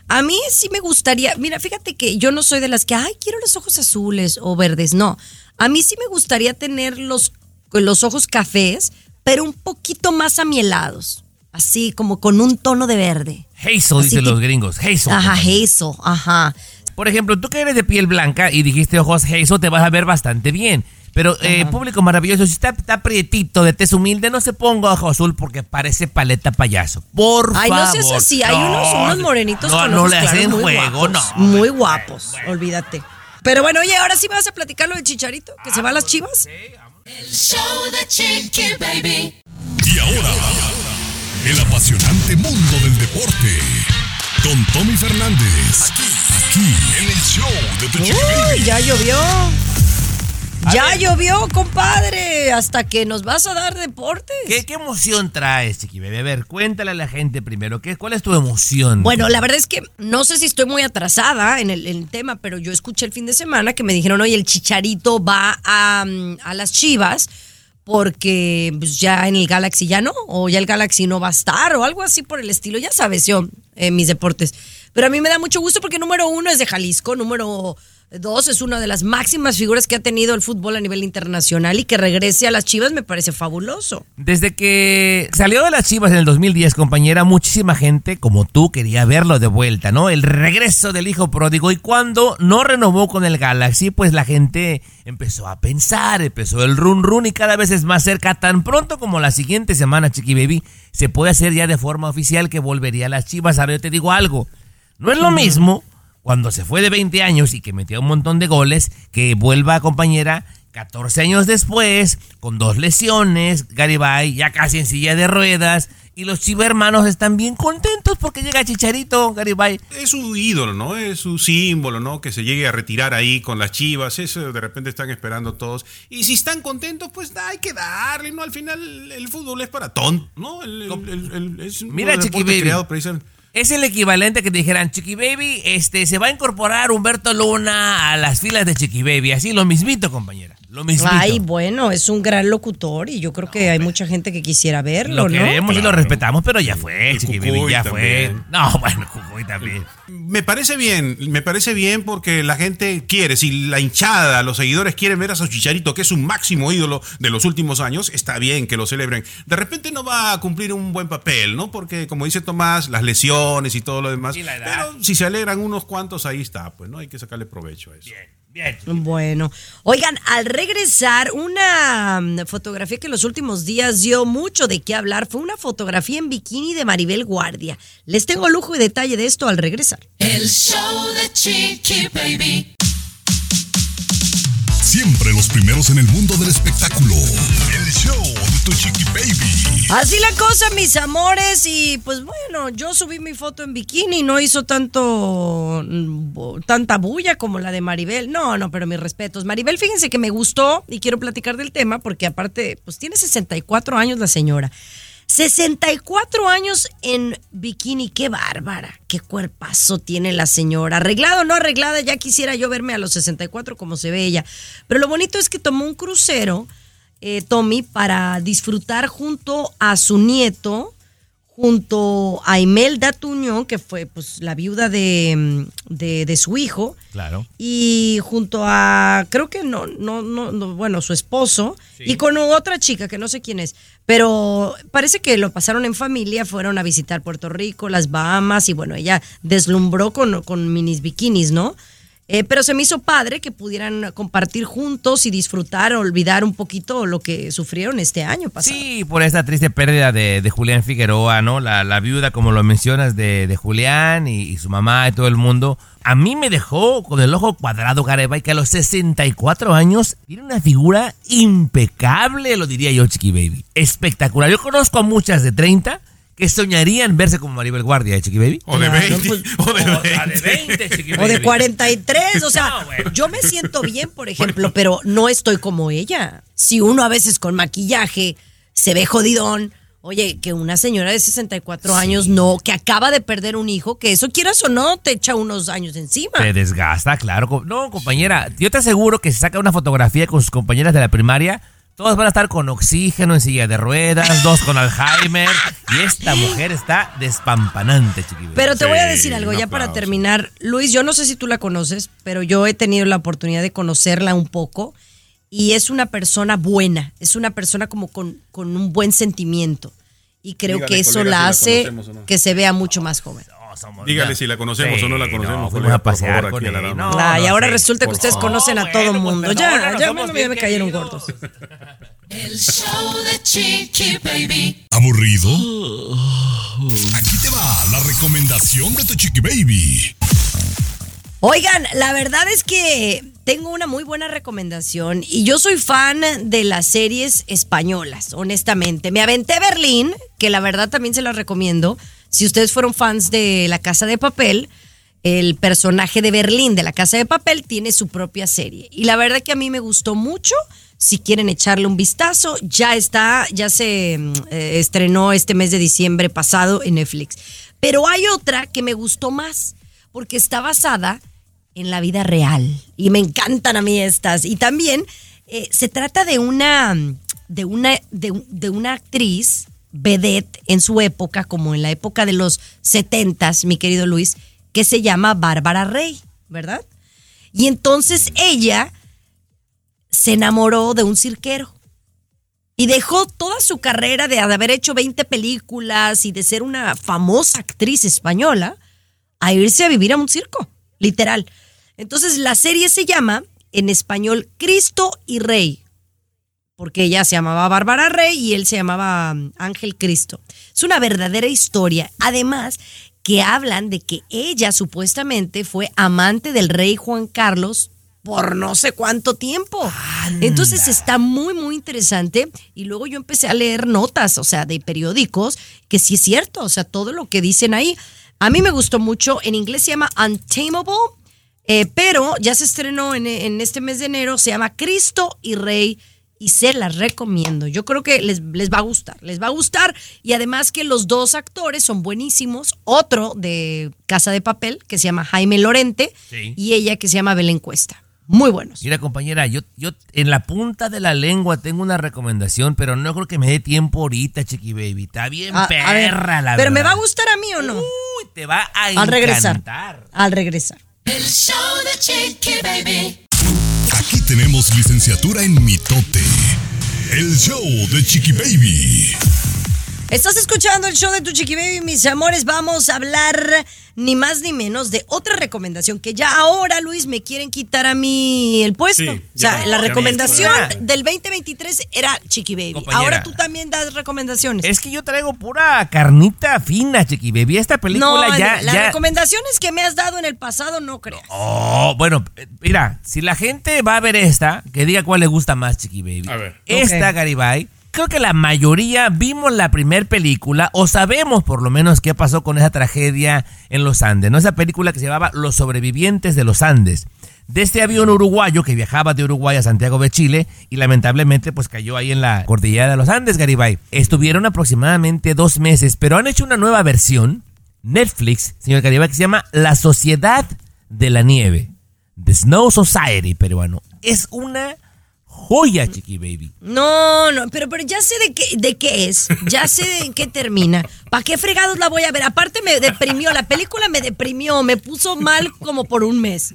A mí sí me gustaría, mira, fíjate que yo no soy de las que, ay, quiero los ojos azules o verdes, no. A mí sí me gustaría tener los, los ojos cafés, pero un poquito más amielados, así como con un tono de verde. Hazel, dicen que- los gringos. Hazel. Ajá, hazel, ajá. Por ejemplo, tú que eres de piel blanca y dijiste ojos hazel, te vas a ver bastante bien. Pero, eh, público maravilloso, si está, está prietito, de tez humilde, no se ponga ojo azul porque parece paleta payaso. Por Ay, favor. no seas así, hay unos, unos morenitos no, con no ojos le claros hacen muy juego, guapos, no. Muy guapos, olvídate. Pero bueno, oye, ahora sí me vas a platicar lo de Chicharito, que se va a las chivas. El show de Chiqui Baby. Y ahora, el apasionante mundo del deporte. Con Tommy Fernández. Aquí, aquí, en el show de Tu Chiqui Uy, Baby. ya llovió. Ya llovió, compadre. Hasta que nos vas a dar deportes. ¿Qué, qué emoción traes, Chiqui Baby? A ver, cuéntale a la gente primero, ¿qué, ¿cuál es tu emoción? Bueno, la verdad es que no sé si estoy muy atrasada en el, en el tema, pero yo escuché el fin de semana que me dijeron, oye, el chicharito va a, mm, a las chivas porque pues, ya en el Galaxy ya no, o ya el Galaxy no va a estar, o algo así por el estilo. Ya sabes, yo, en mis deportes. Pero a mí me da mucho gusto porque número uno es de Jalisco, número dos es una de las máximas figuras que ha tenido el fútbol a nivel internacional y que regrese a las chivas me parece fabuloso. Desde que salió de las Chivas en el 2010, compañera, muchísima gente como tú quería verlo de vuelta, ¿no? El regreso del hijo pródigo y cuando no renovó con el Galaxy, pues la gente empezó a pensar, empezó el run run y cada vez es más cerca, tan pronto como la siguiente semana, Chiqui Baby, se puede hacer ya de forma oficial que volvería a las Chivas. Ahora yo te digo algo, no es lo mismo cuando se fue de 20 años y que metió un montón de goles, que vuelva compañera 14 años después, con dos lesiones, Garibay ya casi en silla de ruedas, y los chivermanos están bien contentos porque llega Chicharito, Garibay. Es su ídolo, ¿no? Es su símbolo, ¿no? Que se llegue a retirar ahí con las chivas. Eso de repente están esperando todos. Y si están contentos, pues hay que darle, ¿no? Al final el fútbol es para tontos, ¿no? El- el- el- es Mira, Chiqui creado precisamente- Es el equivalente que te dijeran, Chiqui Baby, este, se va a incorporar Humberto Luna a las filas de Chiqui Baby. Así, lo mismito, compañera. Lo mismito. Ay, bueno, es un gran locutor y yo creo que hay mucha gente que quisiera verlo, lo ¿no? queremos y lo Claro. respetamos, pero ya fue, Chiqui Baby, Cucuy ya fue. también. No, bueno, Cucuy también. Me parece bien, me parece bien porque la gente quiere, si la hinchada, los seguidores quieren ver a su Chicharito, que es un máximo ídolo de los últimos años, está bien que lo celebren. De repente no va a cumplir un buen papel, ¿no? Porque como dice Tomás, las lesiones y todo lo demás. Y la edad. Pero si se alegran unos cuantos, ahí está, pues, ¿no? Hay que sacarle provecho a eso. Bien. Bueno, oigan, al regresar, una mm, fotografía que en los últimos días dio mucho de qué hablar fue una fotografía en bikini de Maribel Guardia. Les tengo lujo y detalle de esto al regresar. El show de Chiqui Baby. Siempre los primeros en el mundo del espectáculo. El show Así la cosa, mis amores, y pues bueno, yo subí mi foto en bikini, no hizo tanto mm, tanta bulla como la de Maribel. No, no, pero mis respetos. Maribel, fíjense que me gustó y quiero platicar del tema porque aparte, pues tiene 64 años la señora. 64 años en bikini, qué bárbara, qué cuerpazo tiene la señora. Arreglado o no arreglada, ya quisiera yo verme a los 64 como se ve ella. Pero lo bonito es que tomó un crucero, eh, Tommy, para disfrutar junto a su nieto, junto a Imelda Tuñón, que fue pues la viuda de, mm, de- de su hijo, Claro. y junto a, creo que no, no, no, no, bueno, su esposo, y con otra chica que no sé quién es, pero parece que lo pasaron en familia, fueron a visitar Puerto Rico, las Bahamas, y bueno, ella deslumbró con, con minis bikinis, ¿no? Eh, pero se me hizo padre que pudieran compartir juntos y disfrutar, olvidar un poquito lo que sufrieron este año pasado. Sí, por esta triste pérdida de, de Julián Figueroa, ¿no? La, la viuda, como lo mencionas, de, de Julián y, su mamá y todo el mundo. A mí me dejó con el ojo cuadrado, Garibay, que a los 64 años tiene una figura impecable, lo diría yo, Chiqui Baby. Espectacular. Yo conozco a muchas de 30 que soñarían verse como Maribel Guardia, ¿eh, Chiqui Baby. O de Claro, 20, pues, o de O 20. la de 20, Chiqui O de 43, o sea, No, bueno. yo me siento bien, por ejemplo, pero no estoy como ella. Si uno a veces con maquillaje se ve jodidón, oye, que una señora de 64 años no, que acaba de perder un hijo, que eso quieras o no, te echa unos años encima. Te desgasta, claro. No, compañera, yo te aseguro que si saca una fotografía con sus compañeras de la primaria, todas van a estar con oxígeno en silla de ruedas, dos con Alzheimer, y esta mujer está despampanante, chiquillos. Pero te Sí, voy a decir algo, ya para terminar. Luis, yo no sé si tú la conoces, pero yo he tenido la oportunidad de conocerla un poco y es una persona buena, es una persona como con, con un buen sentimiento. Y creo Dígale, que eso colega, la si la hace no. que se vea mucho más joven. No, somos- Dígale ya- si la conocemos o no la conocemos, fuimos colega, a pasear por favor, con aquí a la él. dama. No, Ah, y no ahora sé. resulta que ustedes favor. conocen a No, todo bueno, pues, mundo. perdón, ya, no ya, somos me, cayeron gordos. El show de Chiqui Baby. ¿Aburrido? Aquí te va la recomendación de tu chiqui baby. Oigan, la verdad es que tengo una muy buena recomendación y yo soy fan de las series españolas, honestamente. Me aventé Berlín, que la verdad también se las recomiendo. Si ustedes fueron fans de La Casa de Papel, el personaje de Berlín de La Casa de Papel tiene su propia serie. Y la verdad que a mí me gustó mucho. Si quieren echarle un vistazo, ya está, ya se mm, eh, estrenó este mes de diciembre pasado en Netflix. Pero hay otra que me gustó más, porque está basada en la vida real. Y me encantan a mí estas. Y también eh, se trata de una, de una, de, un- de una actriz vedette en su época, como en la época de los setentas, mi querido Luis, que se llama Bárbara Rey, ¿verdad? Y entonces ella se enamoró de un cirquero. Y dejó toda su carrera de haber hecho 20 películas y de ser una famosa actriz española a irse a vivir a un circo, literal. Entonces la serie se llama en español Cristo y Rey, porque ella se llamaba Bárbara Rey y él se llamaba mm, Ángel Cristo. Es una verdadera historia. Además, que hablan de que ella supuestamente fue amante del rey Juan Carlos por no sé cuánto tiempo. Entonces está muy, muy interesante. Y luego yo empecé a leer notas, o sea, de periódicos, que sí es cierto, o sea, todo lo que dicen ahí. A mí me gustó mucho, en inglés se llama Untamable, eh, pero ya se estrenó en, en este mes de enero, se llama Cristo y Rey y se las recomiendo. Yo creo que les, les va a gustar, les va a gustar y además que los dos actores son buenísimos. Otro de Casa de Papel que se llama Jaime Lorente Sí. y ella que se llama Belén Cuesta. Muy buenos. Mira, compañera, yo, yo en la punta de la lengua tengo una recomendación, pero no creo que me dé tiempo ahorita, Chiqui Baby. Está bien A- a perra, ver, la Pero me va a gustar a mí o no? Uy, te va a Al regresar. encantar. Al regresar. El show de Chiqui Baby. Aquí tenemos licenciatura en mitote. El show de Chiqui Baby. Estás escuchando el show de tu chiqui baby, mis amores. Vamos a hablar ni más ni menos de otra recomendación que ya ahora, Luis, me quieren quitar a mí el puesto. Sí, o sea, la recomendación del 2023 era Chiqui Baby. Compañera. Ahora tú también das recomendaciones. Es que yo traigo pura carnita fina, Chiqui Baby. Esta película no, ya... las ya... recomendaciones que me has dado en el pasado no creas. Oh, bueno, eh, mira, si la gente va a ver esta, que diga cuál le gusta más, Chiqui Baby. A ver. Esta, Ok. Garibay, creo que la mayoría vimos la primer película o sabemos por lo menos qué pasó con esa tragedia en los Andes, ¿no? Esa película que se llamaba Los sobrevivientes de los Andes. De este avión uruguayo que viajaba de Uruguay a Santiago de Chile y lamentablemente pues cayó ahí en la cordillera de los Andes, Garibay. Estuvieron aproximadamente dos meses, pero han hecho una nueva versión, Netflix, señor Garibay, que se llama La Sociedad de la Nieve. The Snow Society peruano. Es una joya, Chiqui Baby. No, no, pero, pero ya sé de qué, de qué es, ya sé en qué termina. ¿Para qué fregados la voy a ver? Aparte me deprimió, la película me deprimió, me puso mal como por un mes.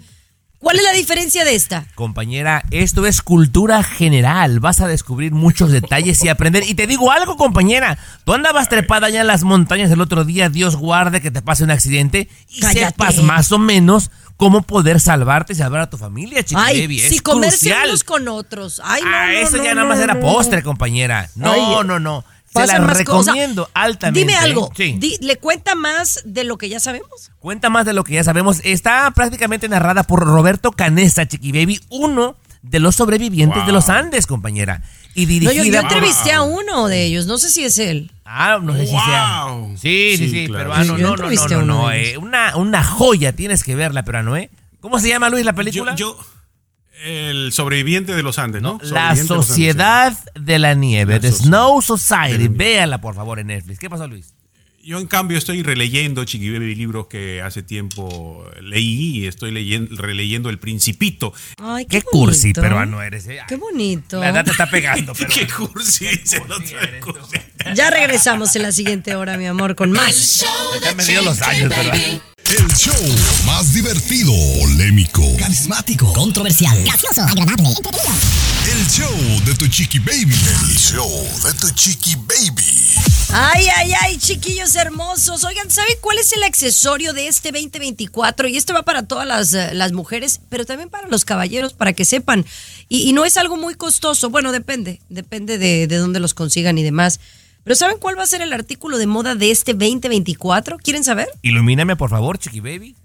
¿Cuál es la diferencia de esta? Compañera, esto es cultura general. Vas a descubrir muchos detalles y aprender. Y te digo algo, compañera. Tú andabas trepada allá en las montañas el otro día. Dios guarde que te pase un accidente. Y Cállate. sepas más o menos cómo poder salvarte y salvar a tu familia, Chiqui Ay, Baby. Es si comerse crucial. unos con otros. Ay, no, ah, no, eso no, ya no, nada más no, era no. postre, compañera. No, Ay, no, no. Se Pasan la más cosas. recomiendo altamente. Dime algo, Sí. di- ¿le cuenta más de lo que ya sabemos? Cuenta más de lo que ya sabemos. Está prácticamente narrada por Roberto Canesta, Chiqui Baby, uno de los sobrevivientes de los Andes, compañera. Y No, dirigida yo, yo entrevisté a uno de ellos, no sé si es él. Ah, no sé si sea. Wow. Sí, sí, Sí, sí, claro. peruano. No, no, no, no, no. eh, una, una joya, tienes que verla, peruano, ¿eh? ¿Cómo se llama, Luis, la película? Yo, yo- el sobreviviente de los Andes, ¿no? la de Andes, Sociedad de la Nieve, La The Snow Society. Véala, por favor, en Netflix. ¿Qué pasó, Luis? Yo en cambio estoy releyendo Chiqui Baby libros que hace tiempo leí y estoy leyendo, releyendo El Principito. Ay, Qué qué, cursi peruano eres, ¿eh? Qué bonito. La edad te está pegando, pero. Qué cursi dice el otro. cursi. Ya regresamos en la siguiente hora, mi amor, con más. Me dio los años. ¿verdad? El show más divertido, polémico, Carismático, controversial, gracioso, agradable, entretenido. el show de tu chiqui baby. El show de tu chiqui baby. Ay, ay, ay, chiquillos hermosos. Oigan, ¿saben cuál es el accesorio de este 2024? Y esto va para todas las, eh, las mujeres, pero también para los caballeros, para que sepan. Y, y no es algo muy costoso. Bueno, depende, depende de, de dónde los consigan y demás. Pero ¿saben cuál va a ser el artículo de moda de este 2024? ¿Quieren saber? Ilumíname, por favor, Chiqui Baby.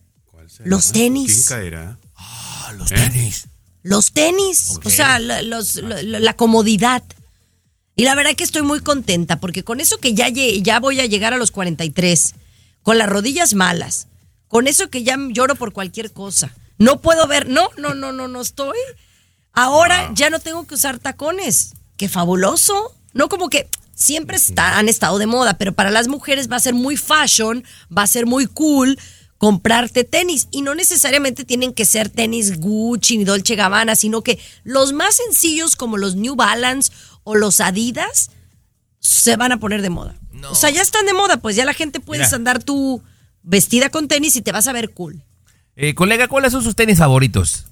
Los tenis. ¿Quién caerá? Ah, los tenis. Los tenis, o sea, la, los- la- la- la comodidad. Y la verdad que estoy muy contenta porque con eso que ya, ya voy a llegar a los 43, con las rodillas malas, con eso que ya lloro por cualquier cosa, no puedo ver, no, no, no, no, no estoy. Ahora ya no tengo que usar tacones. Qué fabuloso. No como que siempre está- han estado de moda, pero para las mujeres va a ser muy fashion, va a ser muy cool comprarte tenis y no necesariamente tienen que ser tenis Gucci ni Dolce Gabbana, sino que los más sencillos como los New Balance o los Adidas se van a poner de moda. O sea, ya están de moda, pues ya la gente puedes Mira. andar tú vestida con tenis y te vas a ver cool. Eh, colega, ¿cuáles son sus tenis favoritos?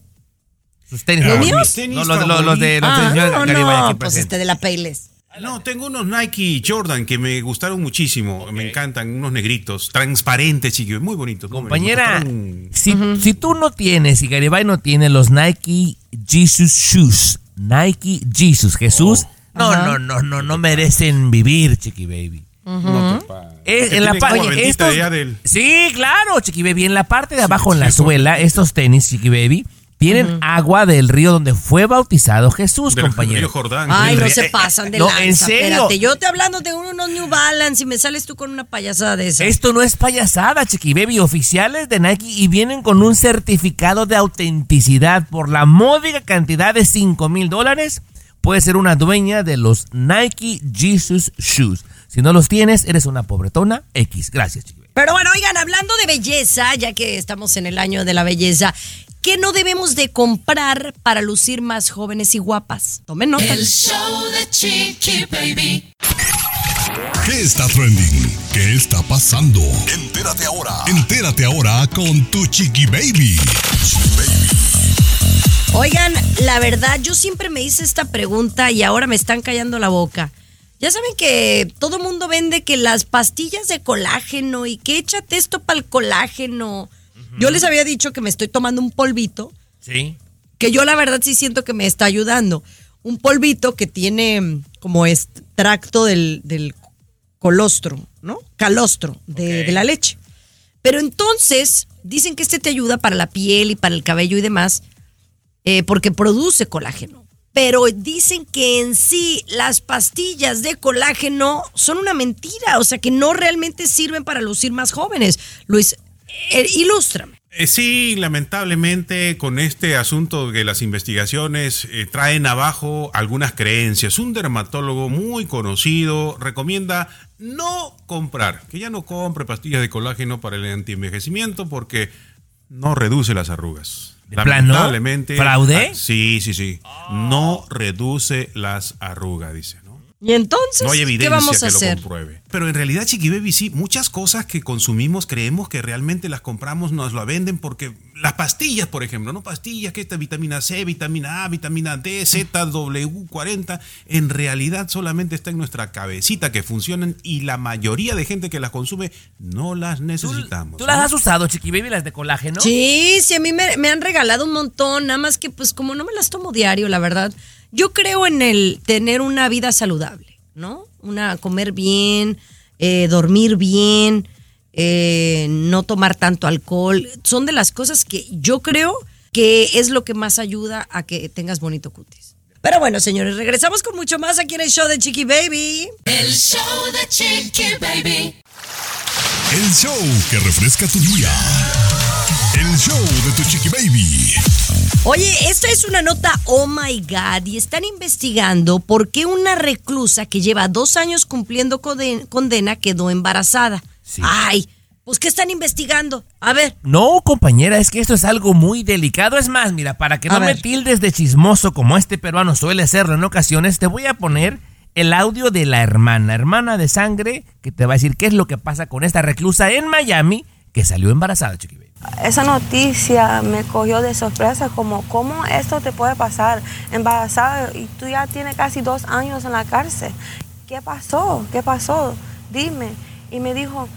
Sus tenis ¿Los míos? No, los, los- los de los Ah, no, no, pues este de la Payless. No, tengo unos Nike Jordan que me gustaron muchísimo. Me encantan, unos negritos, transparentes, chiquillos, muy bonitos. ¿no? Compañera, si, si tú no tienes, y Garibay no tiene los Nike Jesus Shoes, Nike Jesus, Jesús, no, Ajá. no, no, no, no merecen vivir, Chiqui Baby. No Es en la Sí, claro, Chiqui Baby. En la parte de abajo, en la suela, estos tenis, Chiqui Baby, tienen agua del río donde fue bautizado Jesús, del compañero. río Jordán. Ay, no se pasan de no, lanza. en serio. Espérate, yo te hablando de unos New Balance y me sales tú con una payasada de esas. Esto no es payasada, Chiqui Baby. Oficiales de Nike y vienen con un certificado de autenticidad por la módica cantidad de 5 mil dólares. Puedes ser una dueña de los Nike Jesus Shoes. Si no los tienes, eres una pobretona X. Gracias, Chiqui Baby. Pero bueno, oigan, hablando de belleza, ya que estamos en el año de la belleza, ¿qué no debemos de comprar para lucir más jóvenes y guapas? Tomen nota. El show de Chiqui Baby. ¿Qué está trending? ¿Qué está pasando? Entérate ahora. Entérate ahora con tu chiqui baby. Oigan, la verdad, yo siempre me hice esta pregunta y ahora me están callando la boca. Ya saben que todo mundo vende que las pastillas de colágeno y que échate esto para el colágeno. Yo les había dicho que me estoy tomando un polvito, Sí. que yo la verdad sí siento que me está ayudando. Un polvito que tiene mm, como extracto del, del colostro, ¿no? Calostro de, la leche. Pero entonces dicen que este te ayuda para la piel y para el cabello y demás, eh, porque produce colágeno. Pero dicen que en sí las pastillas de colágeno son una mentira, o sea que no realmente sirven para lucir más jóvenes. Luis, eh, ilústrame. Eh, sí, lamentablemente con este asunto que las investigaciones eh, traen abajo algunas creencias. Un dermatólogo muy conocido recomienda no comprar, que ya no compre pastillas de colágeno para el antienvejecimiento porque no reduce las arrugas. ¿De plano? Lamentablemente. ¿Fraude? ah, sí, sí, sí. No reduce las arrugas, dice. ¿No? Y entonces, No hay ¿qué evidencia vamos a que hacer? lo compruebe. Pero en realidad, Chiqui Baby, sí, muchas cosas que consumimos creemos que realmente las compramos, nos la venden porque las pastillas, por ejemplo, ¿no? Pastillas que esta vitamina C, vitamina A, vitamina D, Z, W40, en realidad solamente está en nuestra cabecita que funcionan y la mayoría de gente que las consume no las necesitamos. ¿Tú ¿no? las has usado, Chiqui Baby, las de colágeno? Sí, sí, a mí me, me han regalado un montón, nada más que pues como no me las tomo diario, la verdad. Yo creo en el tener una vida saludable, ¿no? Una comer bien, eh, dormir bien, eh, no tomar tanto alcohol. Son de las cosas que yo creo que es lo que más ayuda a que tengas bonito cutis. Pero bueno, señores, regresamos con mucho más aquí en el show de Chiqui Baby. El show de Chiqui Baby. El show que refresca tu día. El show de tu chiqui baby. Oye, esta es una nota, oh my God, y están investigando por qué una reclusa que lleva dos años cumpliendo conde- condena quedó embarazada. Sí. Ay, pues ¿qué están investigando? A ver, No, compañera, es que esto es algo muy delicado. Es más, mira, para que no me tildes de chismoso como este peruano suele serlo en ocasiones, te voy a poner el audio de la hermana, hermana de sangre, que te va a decir qué es lo que pasa con esta reclusa en Miami que salió embarazada, Chiqui Baby. Esa noticia me cogió de sorpresa, como, ¿cómo esto te puede pasar? Embarazada y tú ya tienes casi dos años en la cárcel. ¿Qué pasó? ¿Qué pasó? Dime. Y me dijo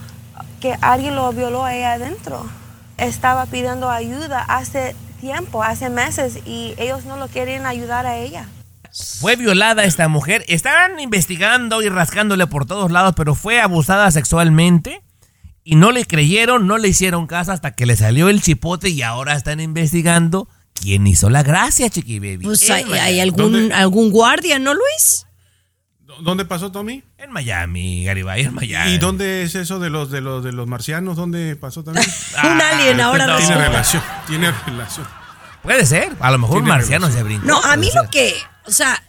que alguien lo violó a ella adentro. Estaba pidiendo ayuda hace tiempo, hace meses, y ellos no lo quieren ayudar a ella. Fue violada esta mujer. Estaban investigando y rascándole por todos lados, pero fue abusada sexualmente. Y no le creyeron, no le hicieron caso hasta que le salió el chipote y ahora están investigando quién hizo la gracia, Chiqui Baby. pues hay, hay algún, ¿Dónde? algún guardia, ¿no, Luis? ¿Dónde pasó, Tommy? En Miami, Garibay, en Miami. ¿Y dónde es eso de los de los de los marcianos? ¿Dónde pasó también? Un alien, ahora no. Tiene relación, tiene relación. Puede ser, a lo mejor un marciano relación. se brincó. No, a mí lo que, o sea,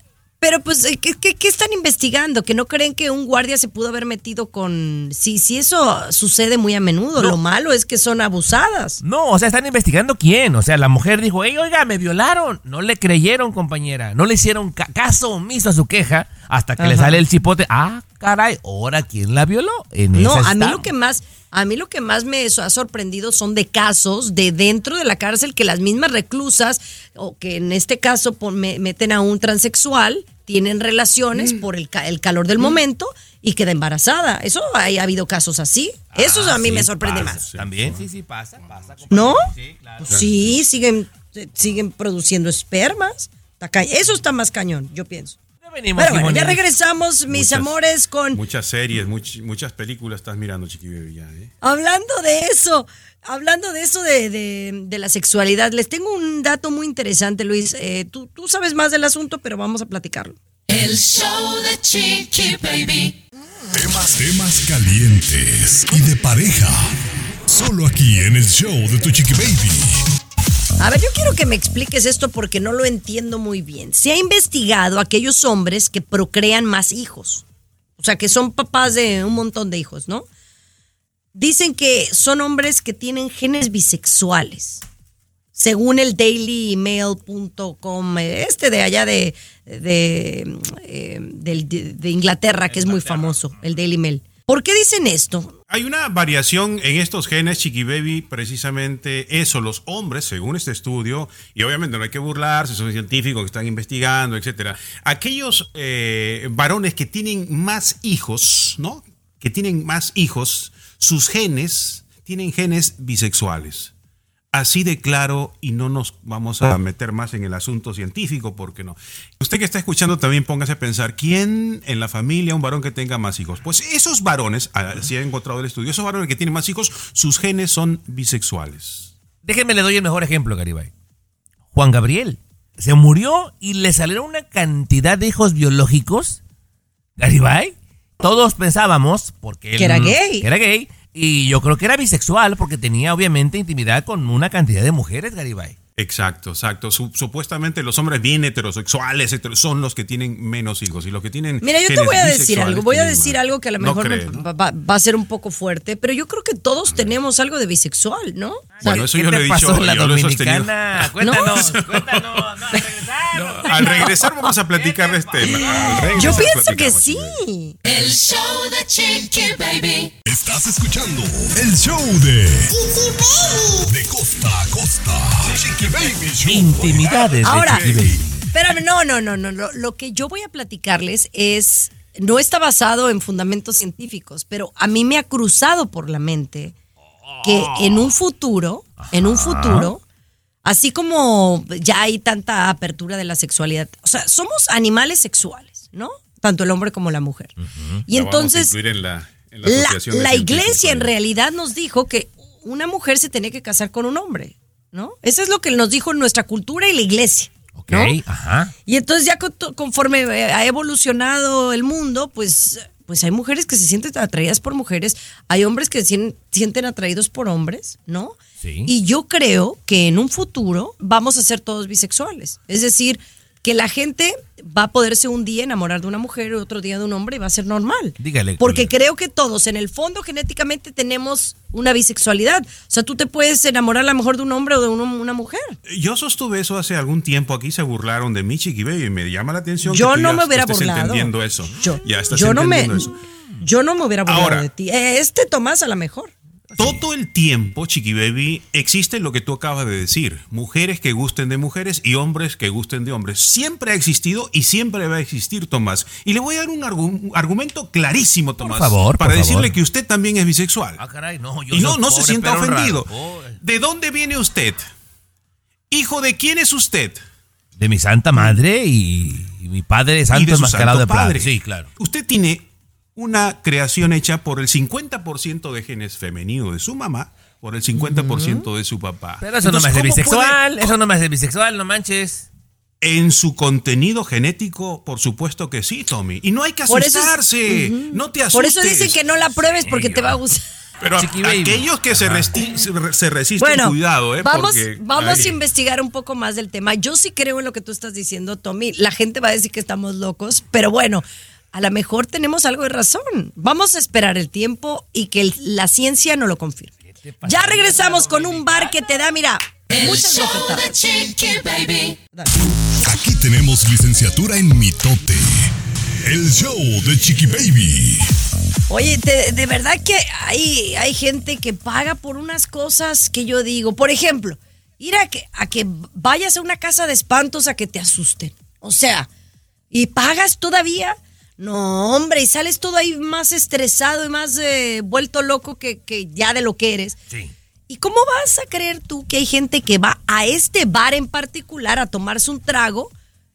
pero pues, eh, ¿qué, qué, qué están investigando? Que no creen que un guardia se pudo haber metido con... Sí, sí, eso sucede muy a menudo. No. Lo malo es que son abusadas. No, o sea, están investigando quién. O sea, la mujer dijo, hey, oiga, me violaron. No le creyeron, compañera. No le hicieron ca- caso omiso a su queja hasta que le sale el chipote. Ah, caray, ahora quién la violó. En No, a mí lo que más, a mí lo que más me ha sorprendido son de casos de dentro de la cárcel que las mismas reclusas, o que en este caso meten a un transexual, tienen relaciones por el, ca- el calor del momento y queda embarazada. Eso ha, ha habido casos así. Eso Ah, a mí sí, me sorprende pasa. más. También, sí, sí, pasa, pasa. ¿No? Sí, claro. Pues sí, siguen, siguen produciendo espermas. Está ca- Eso está más cañón, yo pienso. venimos, Pero bueno, ya regresamos, mis Muchas- amores, con Muchas series, much- muchas películas estás mirando, Chiqui Baby, ya, ¿eh? Hablando de eso, hablando de eso de, de- de la sexualidad, les tengo un dato muy interesante, Luis. Eh, tú, tú sabes más del asunto, pero vamos a platicarlo. El show de Chiqui Baby. Temas, temas calientes y de pareja. Solo aquí en el show de tu chiqui baby. A ver, yo quiero que me expliques esto porque no lo entiendo muy bien. Se ha investigado a aquellos hombres que procrean más hijos. O sea, que son papás de un montón de hijos, ¿no? Dicen que son hombres que tienen genes bisexuales. Según el dailymail.com, este de allá de, de, del- de- de Inglaterra, que es muy famoso, el Daily Mail. ¿Por qué dicen esto? Hay una variación en estos genes, Chiqui Baby, precisamente eso, los hombres, según este estudio, y obviamente no hay que burlarse, son científicos que están investigando, etcétera. Aquellos eh, varones que tienen más hijos, ¿no? Que tienen más hijos, sus genes tienen genes bisexuales. Así de claro, y no nos vamos a meter más en el asunto científico, porque no. Usted que está escuchando también póngase a pensar, ¿quién en la familia, un varón que tenga más hijos? Pues esos varones, así ha encontrado el estudio, esos varones que tienen más hijos, sus genes son bisexuales. Déjenme le doy el mejor ejemplo, Garibay. Juan Gabriel se murió y le salieron una cantidad de hijos biológicos. Garibay, todos pensábamos, porque él Que era gay. que era gay, y yo creo que era bisexual porque tenía obviamente intimidad con una cantidad de mujeres, Garibay. Exacto, exacto. Su- supuestamente los hombres bien heterosexuales hetero- son los que tienen menos hijos y los que tienen. Mira, yo te voy a decir algo. Voy a decir algo que a lo No mejor creo, ¿no? va, a ser un poco fuerte, pero yo creo que todos tenemos algo de bisexual, ¿no? Bueno, eso ¿Qué yo te lo he pasó dicho. en la yo lo he sostenido. dominicana? Cuéntanos, cuéntanos. No. Al regresar vamos a platicar de este tema. Yo pienso que sí. El show de Chiqui Baby. Estás escuchando el show de De costa a costa. Chiqui Baby Show. Intimidades Ahora, de Chiqui Baby. espérame, no, no, no, no. Lo, lo que yo voy a platicarles es, no está basado en fundamentos científicos, pero a mí me ha cruzado por la mente que en un futuro, en un futuro, así como ya hay tanta apertura de la sexualidad, o sea, somos animales sexuales, ¿no? Tanto el hombre como la mujer. Y La vamos a entonces, incluir en la, en la iglesia en realidad nos dijo que una mujer se tenía que casar con un hombre, ¿no? Eso es lo que nos dijo nuestra cultura y la iglesia. Ok, ¿no? ajá. Y entonces ya con- conforme ha evolucionado el mundo, pues, pues hay mujeres que se sienten atraídas por mujeres, hay hombres que se sien- sienten atraídos por hombres, ¿no? Sí. Y yo creo que en un futuro vamos a ser todos bisexuales. Es decir, que la gente va a poderse un día enamorar de una mujer y otro día de un hombre y va a ser normal. Dígale. Porque creo que todos, en el fondo, genéticamente tenemos una bisexualidad. O sea, tú te puedes enamorar a lo mejor de un hombre o de un- una mujer. Yo sostuve eso hace algún tiempo. Aquí se burlaron de mí, Chiqui Baby, y me llama la atención. Yo que tú no ya me hubiera burlado. entendiendo eso. Yo, ya estás yo no me, eso. yo no me hubiera burlado Ahora. de ti. Eh, Este Tomás a lo mejor. Todo el tiempo, Chiqui Baby, existe lo que tú acabas de decir. Mujeres que gusten de mujeres y hombres que gusten de hombres. Siempre ha existido y siempre va a existir, Tomás. Y le voy a dar un, argu- un argumento clarísimo, Tomás. favor, Para por decirle favor. que usted también es bisexual. Ah, caray, no, yo y no, se sienta ofendido. raro. ¿De dónde viene usted? ¿Hijo de quién es usted? De mi santa madre y, y mi padre santo de enmascarado santo de plata. padre. Sí, claro. Usted tiene una creación hecha por el 50% de genes femeninos de su mamá, por el 50% de su papá. Pero eso no me Entonces, hace ¿cómo bisexual, puede- eso no me hace bisexual, no manches. En su contenido genético, por supuesto que sí, Tommy. Y no hay que es- asustarse. No te asustes. Por eso dicen que no la pruebes porque te va a gustar. Pero a- aquellos que se, resti- se re- se resisten, Bueno, cuidado, ¿eh? vamos, porque- vamos a investigar un poco más del tema. Yo sí creo en lo que tú estás diciendo, Tommy. La gente va a decir que estamos locos, pero bueno, a lo mejor tenemos algo de razón. Vamos a esperar el tiempo y que el- la ciencia no lo confirme. Ya regresamos con un bar que te da, mira, El muchas show de bofetadas. Chiqui Baby. Aquí tenemos licenciatura en mitote. El show de Chiqui Baby. Oye, te- de verdad que hay, hay gente que paga por unas cosas que yo digo. Por ejemplo, ir a que, a que vayas a una casa de espantos a que te asusten. O sea, ¿y pagas todavía? No, hombre, y sales todo ahí más estresado y más eh, vuelto loco que, que ya de lo que eres. Sí. ¿Y cómo vas a creer tú que hay gente que va a este bar en particular a tomarse un trago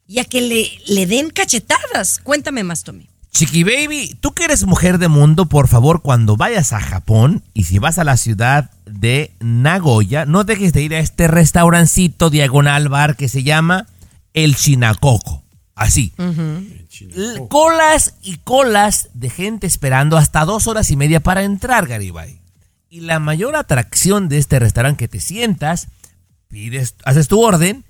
y a que le, le den cachetadas. Cuéntame más, Tommy. Chiqui Baby, tú que eres mujer de mundo, por favor, cuando vayas a Japón y si vas a la ciudad de Nagoya, no dejes de ir a este restaurancito diagonal bar que se llama El Chinacoco. Así. Colas y colas de gente esperando hasta dos horas y media para entrar, Garibay. Y la mayor atracción de este restaurante que te sientas, pides, haces tu orden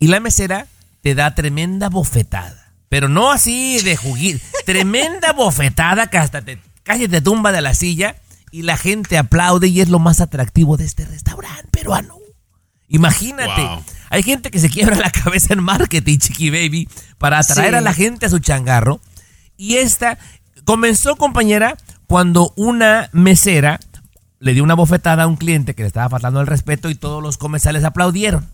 y la mesera te da tremenda bofetada. Pero no así de juguir, tremenda bofetada que hasta te casi te tumba de la silla y la gente aplaude y es lo más atractivo de este restaurante peruano. Imagínate, Wow. hay gente que se quiebra la cabeza en marketing, chiqui baby, para atraer Sí. a la gente a su changarro. Y esta comenzó, compañera, cuando una mesera le dio una bofetada a un cliente que le estaba faltando el respeto y todos los comensales aplaudieron.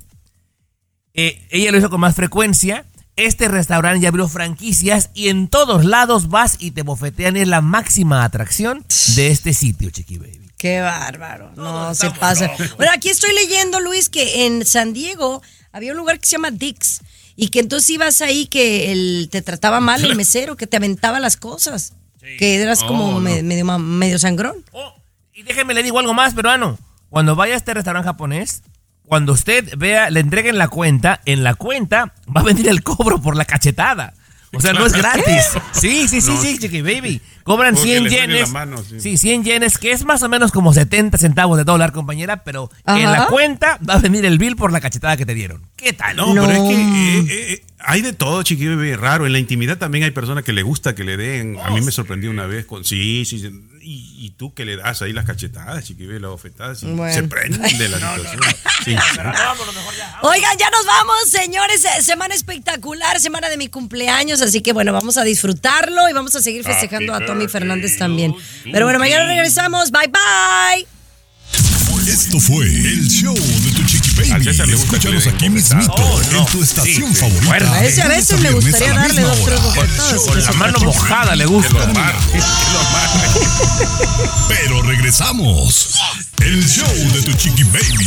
Eh, ella lo hizo con más frecuencia. Este restaurante ya abrió franquicias y en todos lados vas y te bofetean. Es la máxima atracción de este sitio, Chiqui Baby. Qué bárbaro. No, se pasa. Bueno, aquí estoy leyendo, Luis, que en San Diego había un lugar que se llama Dix. Y que entonces ibas ahí que él te trataba mal el mesero, que te aventaba las cosas. Que eras como Oh, no. medio, medio sangrón. Oh, y déjeme le digo algo más, peruano. Cuando vaya a este restaurante japonés, cuando usted vea, le entreguen la cuenta, en la cuenta va a venir el cobro por la cachetada. O sea, no es gratis. Sí, sí, sí, No. sí, chiqui baby. Cobran Porque 100 le suene la yenes. mano, sí. sí. 100 yenes, que es más o menos como 70 centavos de dólar, compañera, pero en la cuenta va a venir el bill por la cachetada que te dieron. ¿Qué tal? No, No. pero es que eh, eh, eh, hay de todo, chiqui bebé, raro. En la intimidad también hay personas que le gusta que le den. A mí me sorprendió una vez con. Sí, sí, sí. Y, y tú que le das ahí las cachetadas, chiqui bebé, las bofetadas. y Bueno. Se prenden de la situación. Sí, sí. Oigan, ya nos vamos, señores. Eh, Semana espectacular, semana de mi cumpleaños. Así que bueno, vamos a disfrutarlo y vamos a seguir festejando a Tommy Fernández también. Pero bueno, mañana regresamos. Bye, bye. Esto fue el show de baby. César le gusta que le Escúchanos den aquí mismito Oh, no. en tu estación Sí, sí, favorita. bueno, a ese a veces me gustaría darle dos, tres bofetadas. Con la mano mojada le gusta. Lo lo. Pero regresamos. El show de tu chiqui baby.